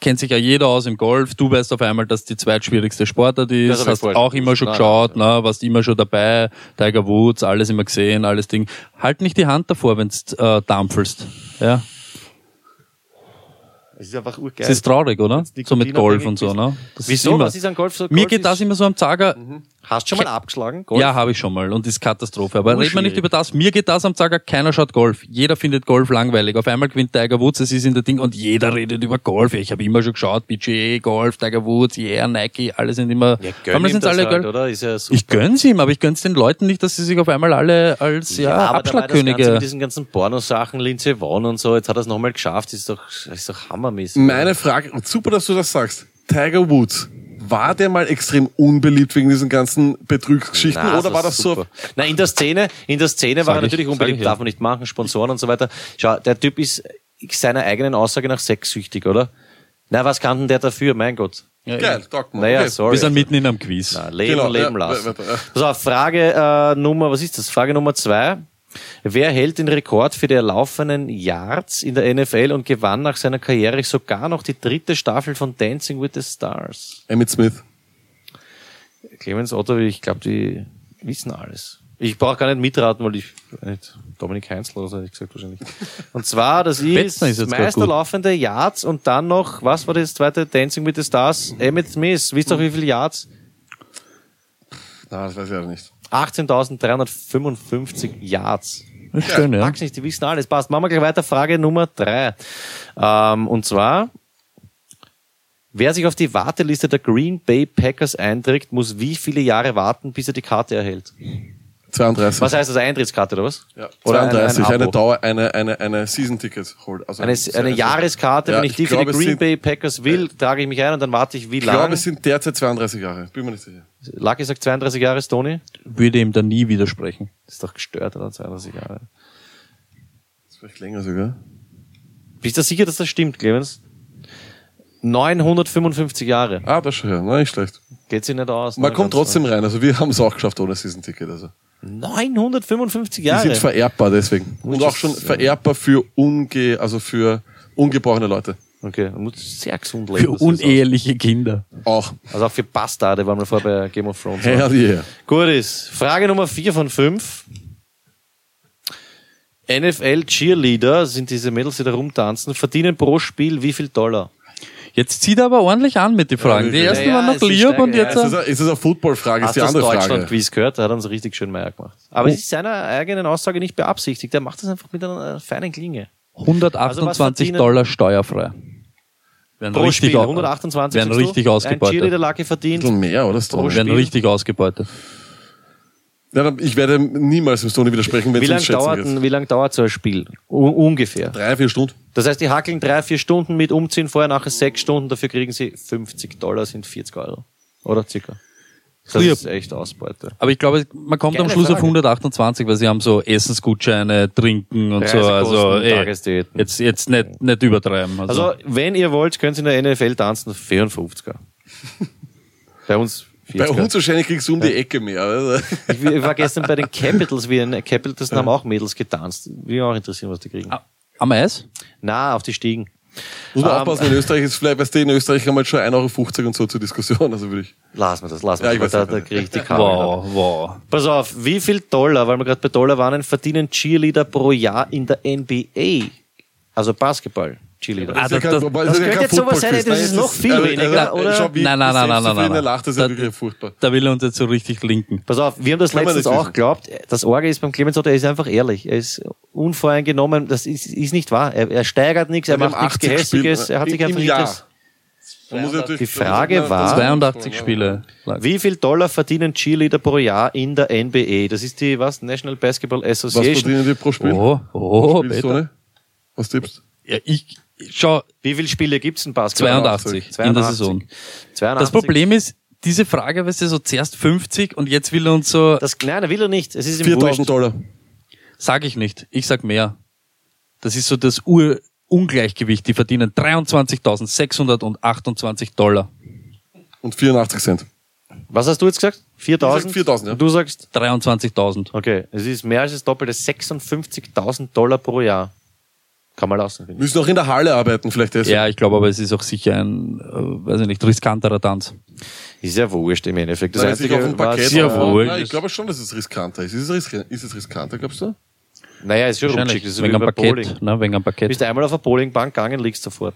kennt sich ja jeder aus im Golf, du weißt auf einmal, dass die zweitschwierigste Sportart Das ist, ich hast auch immer schon geschaut, ne, warst immer schon dabei, Tiger Woods, alles immer gesehen, alles Ding. Halt nicht die Hand davor, wenn du äh, dampfelst. Ja, Das ist einfach urgeil. das ist traurig, oder? So mit Golf und so, ne? Das Wieso? immer, Was ist an Golf so? Mir Golf geht das immer so am Zager, Hast du schon mal abgeschlagen? Golf? Ja, habe ich schon mal und ist Katastrophe. Aber reden wir nicht über das. Mir geht das am Zager, keiner schaut Golf. Jeder findet Golf langweilig. Auf einmal gewinnt Tiger Woods, es ist in der Ding und jeder redet über Golf. Ich habe immer schon geschaut, PGA, Golf, Tiger Woods, yeah, Nike, alle sind immer. Ja, gönn ihm alle halt, Golf. oder? Ist ja super. Ich gönn's ihm, aber ich gönn's den Leuten nicht, dass sie sich auf einmal alle als ja, aber dabei das Ganze Abschlagkönige. mit diesen ganzen Pornosachen, Lindsay Vonn und so, jetzt hat er es nochmal geschafft, ist doch, ist doch hammermäßig. Meine Frage, und super, dass du das sagst. Tiger Woods, war der mal extrem unbeliebt wegen diesen ganzen Betrügsgeschichten Na, oder war das so? super. Na, in der Szene, in der Szene war er Sag ich- natürlich sag unbeliebt, ich ja. darf man nicht machen, Sponsoren und so weiter. Schau, der Typ ist seiner eigenen Aussage nach sexsüchtig, oder? Na, was kann denn der dafür? Mein Gott. Geil, talk mal. Naja, okay. sorry. Wir sind mitten in einem Quiz. Na, leben, Genau, leben ja, lassen. weiter, ja. Auf, Frage äh, Nummer, was ist das? Frage Nummer zwei. Wer hält den Rekord für die erlaufenen Yards in der NFL und gewann nach seiner Karriere sogar noch die dritte Staffel von Dancing with the Stars? Emmett Smith. Clemens Otto, ich glaube, die wissen alles. Ich brauche gar nicht mitraten, weil ich nicht, Dominik Heinzl oder so hätte ich gesagt wahrscheinlich. Und zwar, das ist, ist meisterlaufende Yards und dann noch, was war das zweite? Dancing with the Stars? Emmett Smith. Wisst ihr auch, wie viele Yards? Na, das weiß ich auch nicht. 18.355 Yards. Ist schön, ja. Mag's nicht, die wissen alles. Passt. Machen wir gleich weiter. Frage Nummer drei. Ähm, und zwar, wer sich auf die Warteliste der Green Bay Packers einträgt, muss wie viele Jahre warten, bis er die Karte erhält? 32. Was heißt das? Eintrittskarte oder was? Ja, Oder ein- 32, ein eine Abo? Dauer, eine, eine, eine Season-Ticket holt. Also Eine, eine Jahreskarte, Ja, wenn ich ich die für die Green sind- Bay Packers will, trage ich mich ein und dann warte ich wie Ich glaube, lange? es sind derzeit 32 Jahre. Bin mir nicht sicher. Lucky sagt 32 Jahre, Tony. Würde ihm da nie widersprechen. Das ist doch gestört, oder? 32 Jahre. Das ist vielleicht länger sogar. Bist du sicher, dass das stimmt, Clemens? 955 Jahre. Ah, das schon, ja. Na, nicht schlecht. Geht sich nicht aus. Man ne? kommt trotzdem rein. Also wir haben es auch geschafft ohne Season-Ticket. Also. 955 Die Jahre. sind vererbbar deswegen. Und auch schon vererbbar für unge, also für Ungebrochene Leute. Okay, man muss sehr gesund leben. Für ist aus. uneheliche Kinder. Auch. Also auch für Bastarde waren wir vorher bei Game of Thrones. Hell yeah. Gut ist. Frage Nummer 4 von 5. NFL Cheerleader sind diese Mädels, die da rumtanzen, verdienen pro Spiel wie viel Dollar? Jetzt zieht er aber ordentlich an mit den Fragen. Die Ja, ersten ja, waren noch es ist lieb und ja. jetzt... Ist das, eine, ist das eine Football-Frage? Ist die andere Frage. Deutschland-Quiz gehört? Da hat er uns richtig schön Meier gemacht. Aber es ist seiner eigenen Aussage nicht beabsichtigt. Er macht das einfach mit einer äh, feinen Klinge. 128 verdienen- Dollar steuerfrei. Werden Pro richtig, Spiel au- 128 werden richtig Ein ausgebeutet. Ein verdient. bisschen mehr, oder? Stone? Werden richtig ausgebeutet. Ja, ich werde niemals dem Stone widersprechen, wenn Wie es lange dauert, ein- wie lang dauert so ein Spiel? U ungefähr. Drei, vier Stunden. Das heißt, die hackeln drei, vier Stunden mit Umziehen, vorher, nachher sechs Stunden, dafür kriegen sie 50 Dollar, sind 40 Euro. Oder circa. Das Früher- ist echt Ausbeute. Aber ich glaube, man kommt am Geile Schluss auf Frage. 128, weil sie haben so Essensgutscheine, Trinken und so. Also ey, Tagesdiäten. jetzt, jetzt nicht, nicht übertreiben. Also, Also, wenn ihr wollt, könnt ihr in der NFL tanzen, 54er. Bei uns 40er. Bei uns wahrscheinlich kriegst du um die Ecke mehr. oder? Ich, ich war gestern bei den Capitals, wir in Capitals haben auch Mädels getanzt. Würde mich auch interessieren, was die kriegen. Am Eis? Na, auf die Stiegen. Muss man Ähm, aufpassen, in Österreich ist vielleicht, weißt du, in Österreich haben wir jetzt schon 1,50 Euro und so zur Diskussion, also würde ich. Lass mir das, lass mir Ja, ich das. weiß Da, da kriege ich die Kabel. Wow, wow. Pass auf, wie viel Dollar, weil wir gerade bei Dollar waren, verdienen Cheerleader pro Jahr in der NBA? Also Basketball, Ah, ja das- kein- das- das ja könnte jetzt sowas sein, das Nein, ist noch viel also, weniger, also, oder? Nein, nein, nein, nein, nein, nein. er lacht, das ist ja wirklich furchtbar. Da will er uns jetzt so richtig linken. Pass auf, wir haben das letztens nicht auch geglaubt. Das Orge ist beim Clemens er ist einfach ehrlich. Er ist unvoreingenommen. Das ist, ist nicht wahr. Er, er steigert nichts, er macht nichts 80 Gehässiges. Er hat sich einfach natürlich- Die Frage war- 82 Spiele. Wie viel Dollar verdienen Cheerleader pro Jahr in der NBA? Das ist die, was? National Basketball Was Association. verdienen die pro Spiel? Oh, oh, du Peter. nicht? Was tippst Ja, ich, schau, Wie viele Spiele gibt's in Basketball? 82 in der Saison. 82. Das Problem ist, diese Frage, weißt du, so zuerst 50 und jetzt will er uns so, Das, nein, er will er nicht. Es ist ihm 4000 wurscht. Dollar. sag ich nicht, ich sag mehr. Das ist so das Ur-Ungleichgewicht. Die verdienen 23.628 Dollar. Und 84 Cent. Was hast du jetzt gesagt? 4000? Ich sag 4000, ja. Und du sagst? 23.000. Okay, es ist mehr als das Doppelte. 56.000 Dollar pro Jahr. Kann man lassen. Müssen auch in der Halle arbeiten, vielleicht deswegen. Ja, ich glaube aber, es ist auch sicher ein, äh, weiß ich nicht, riskanterer Tanz. Ist ja wurscht im Endeffekt. Das Nein, sich Einzige, auf dem Parkett. aber- wohl. Nein, ich glaube schon, dass es riskanter ist. Ist es, risk ist es riskanter, glaubst du? naja, ist schon rutschig. Wahrscheinlich. Das ist Wegen am Bowling. Parkett. Ne, wegen am Parkett. Bist du einmal auf eine Bowlingbank gegangen, liegst sofort.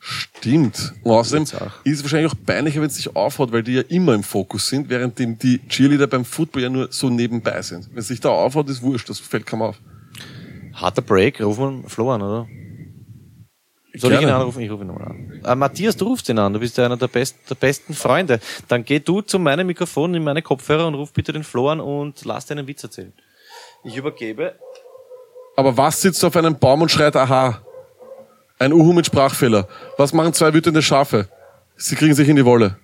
Stimmt. Und außerdem ist es wahrscheinlich auch peinlicher, wenn es sich aufhaut, weil die ja immer im Fokus sind, während die Cheerleader beim Football ja nur so nebenbei sind. Wenn es sich da aufhaut, ist wurscht, das fällt kaum auf. Harter Break, rufen wir Flo an, oder? Soll ich ihn Gerne. anrufen? Ich rufe ihn nochmal an. Äh, Matthias, du rufst ihn an. Du bist ja einer der, best, der besten Freunde. Dann geh du zu meinem Mikrofon in meine Kopfhörer und ruf bitte den Flo an und lass dir einen Witz erzählen. Ich übergebe. Aber was sitzt auf einem Baum und schreit Aha? Ein Uhu mit Sprachfehler. Was machen zwei wütende Schafe? Sie kriegen sich in die Wolle.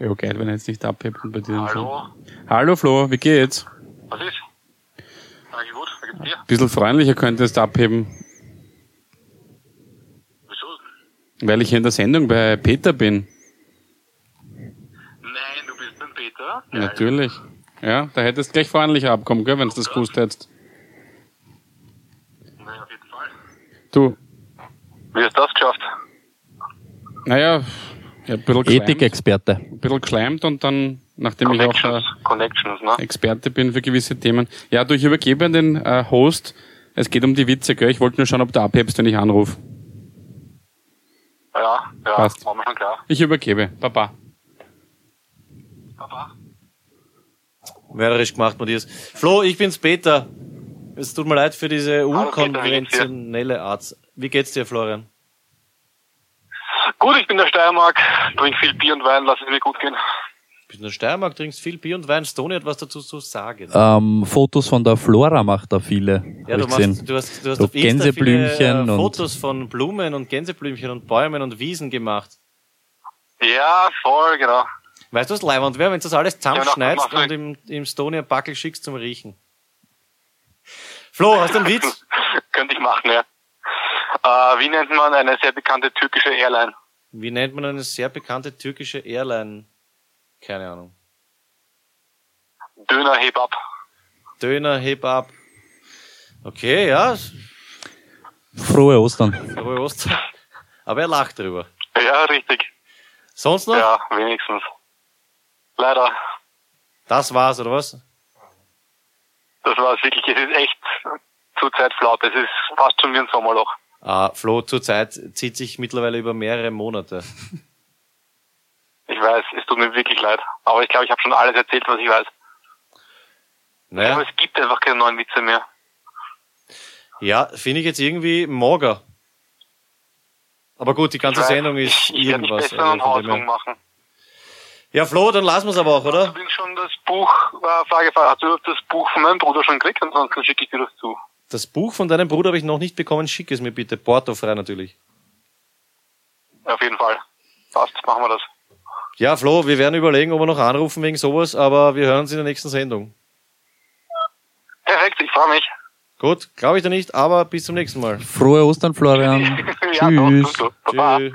Ja, geil, wenn er jetzt nicht abhebt und bei dir. Hallo, Hallo Flo, wie geht's? was ist? Danke gut, wie geht's dir? Bisschen freundlicher könntest du abheben, Wieso? weil ich hier in der Sendung bei Peter bin. Nein, du bist beim Peter? Natürlich. Ja, da hättest du gleich freundlicher abkommen, gell, wenn du das gewusst hättest. Nein, auf jeden Fall. Du, Wie hast du das geschafft? naja, ja, Ethikexperte. ein bisschen geschleimt und dann, nachdem ich auch äh, ne? Experte bin für gewisse Themen. Ja, du, ich übergebe an den äh, Host. Es geht um die Witze, gell? Ich wollte nur schauen, ob du abhebst, wenn ich anrufe. Ja, ja, Passt. war mir schon klar. Ich übergebe. Papa. Papa? Mörderisch gemacht, Matthias. Flo, ich bin's Peter. Es tut mir leid für diese unkonventionelle Art. Wie geht's dir, Florian? Gut, ich bin der Steiermark, trinke viel Bier und Wein, lass es mir gut gehen. Bist in der Steiermark, trinkst viel Bier und Wein. Stone hat was dazu zu sagen. Ähm, Fotos von der Flora macht da viele. Ja, du, machst, gesehen. du hast, du hast So auf Gänseblümchen viele, äh, und- Fotos von Blumen und Gänseblümchen und Bäumen und Wiesen gemacht. Ja, voll, genau. Weißt du, was Leihwand wäre, wenn du das alles zusammenschneidest Ja, und im, im Stonia Backel schickst zum Riechen? Flo, hast du einen Witz? Könnte ich machen, ja. Äh, wie nennt man eine sehr bekannte türkische Airline? Wie nennt man eine sehr bekannte türkische Airline? Keine Ahnung. Döner heb ab. Döner, heb ab. Okay, ja, Frohe Ostern. frohe Ostern. Aber er lacht drüber. Ja, richtig. Sonst noch? Ja, wenigstens. Leider. Das war's, oder was? Das war es wirklich. Es ist echt zurzeit flaut. Es ist fast schon wie ein Sommerloch. Ah, Flo, zurzeit zieht sich mittlerweile über mehrere Monate. Ich weiß, es tut mir wirklich leid. Aber ich glaube, ich habe schon alles erzählt, was ich weiß. Aber Naja, es gibt einfach keine neuen Witze mehr. ja, finde ich jetzt irgendwie mager. Aber gut, die ganze Ich weiß, Sendung ist ich, ich irgendwas. besser also. Hausung machen. Ja, Flo, dann lassen wir es aber auch, Du oder? willst schon das Buch, äh, Frage, hast du das Buch von meinem Bruder schon gekriegt? Ansonsten schicke ich dir das zu. Das Buch von deinem Bruder habe ich noch nicht bekommen. Schick es mir bitte. Portofrei natürlich. Auf jeden Fall. Passt, machen wir das. Ja, Flo, wir werden überlegen, ob wir noch anrufen wegen sowas, aber wir hören uns in der nächsten Sendung. Perfekt, ich freue mich. Gut, glaube ich da nicht, aber bis zum nächsten Mal. Frohe Ostern, Florian. ja, doch, Tschüss. gut, so. Baba. Tschüss.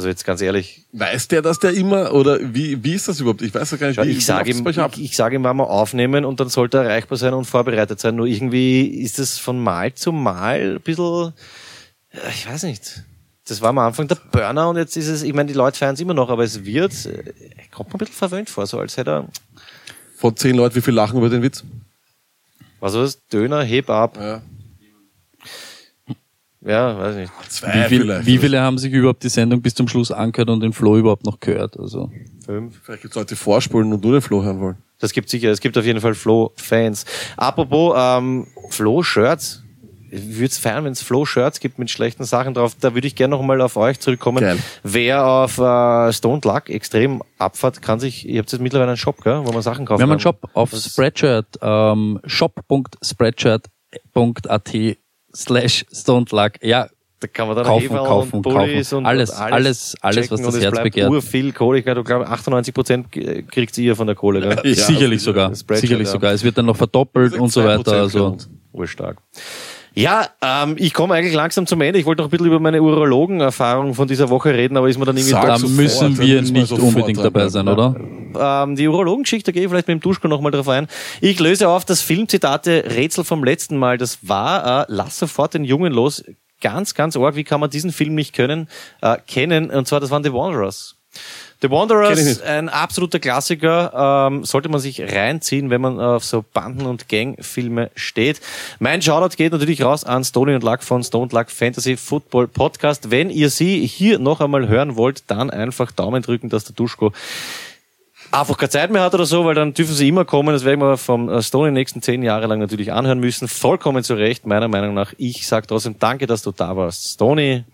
Also jetzt ganz ehrlich, Weiß der, dass der immer, oder wie, wie ist das überhaupt? Ich weiß ja gar nicht, schau, wie ich sage ihm, ich, ich sage ihm, wann wir aufnehmen und dann sollte er erreichbar sein und vorbereitet sein. Nur irgendwie ist es von Mal zu Mal ein bisschen, ja, ich weiß nicht. Das war am Anfang der Burner und jetzt ist es, ich meine, die Leute feiern es immer noch, aber es wird, äh, kommt mir ein bisschen verwöhnt vor, so als hätte er, Von zehn Leuten, wie viel lachen über den Witz? was war das? Döner, heb ab. Ja. Ja, weiß nicht. Zwei Wie, viel, vielleicht. wie viele haben sich überhaupt die Sendung bis zum Schluss angehört und den Flo überhaupt noch gehört? Also Fünf. Vielleicht gibt es Leute, die vorspulen und nur den Flo hören wollen. Das gibt sicher, es gibt auf jeden Fall Flo-Fans. Apropos ähm, Flo-Shirts. Ich würde es feiern, wenn es Flo-Shirts gibt mit schlechten Sachen drauf. Da würde ich gerne noch mal auf euch zurückkommen. Geil. Wer auf äh, Stone Luck extrem abfahrt, kann sich, ihr habt jetzt mittlerweile einen Shop, gell, wo man Sachen kaufen wir haben einen kann. Shop auf Spreadshirt, ähm, shop.spreadshirt.at slash stonedluck. Ja, Da kann man dann Kaufen, Heferl kaufen, und Pullis kaufen. und Alles, und alles, alles, was das Herz bleibt begehrt. Ur viel Kohle. Ich glaube, 98 Prozent kriegt ihr von der Kohle. Gell? Ja, sicherlich sogar, sicherlich sogar. Es wird dann noch verdoppelt und so 2% weiter. Also. Urstark. Ja, ähm, ich komme eigentlich langsam zum Ende. Ich wollte noch ein bisschen über meine Urologenerfahrung von dieser Woche reden, aber ist mir dann irgendwie Sag da doch, sofort, müssen dann wir müssen wir nicht sofort unbedingt dabei sein, oder? ähm, die Urologengeschichte, gehe ich vielleicht mit dem Duschko nochmal drauf ein. Ich löse auf das Filmzitate-Rätsel vom letzten Mal. Das war, äh, lass sofort den Jungen los. Ganz, ganz arg. Wie kann man diesen Film nicht können, äh, kennen? Und zwar, das waren The Wanderers. The Wanderers, ein absoluter Klassiker, ähm, sollte man sich reinziehen, wenn man auf so Banden- und Gang-Filme steht. Mein Shoutout geht natürlich raus an Stony und Luck von Stone Luck Fantasy Football Podcast. Wenn ihr sie hier noch einmal hören wollt, dann einfach Daumen drücken, dass der Duschko einfach keine Zeit mehr hat oder so, weil dann dürfen sie immer kommen. Das werden wir vom äh, Stone die nächsten zehn Jahre lang natürlich anhören müssen. Vollkommen zu Recht, meiner Meinung nach. Ich sag trotzdem danke, dass du da warst. Stony,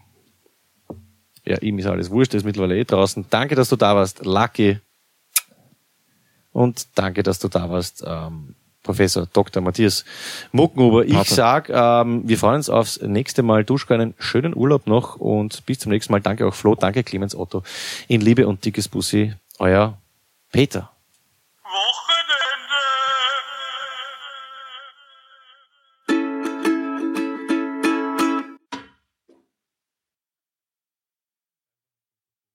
ja, ihm ist alles wurscht, der ist mittlerweile eh draußen. Danke, dass du da warst, Lucky. Und danke, dass du da warst, ähm, Professor Dr. Matthias Muckenhuber. Ich Pater. sag, ähm, wir freuen uns aufs nächste Mal. Duschko, einen schönen Urlaub noch und bis zum nächsten Mal. Danke auch Flo, danke Clemens Otto. In Liebe und dickes Bussi, euer Peter.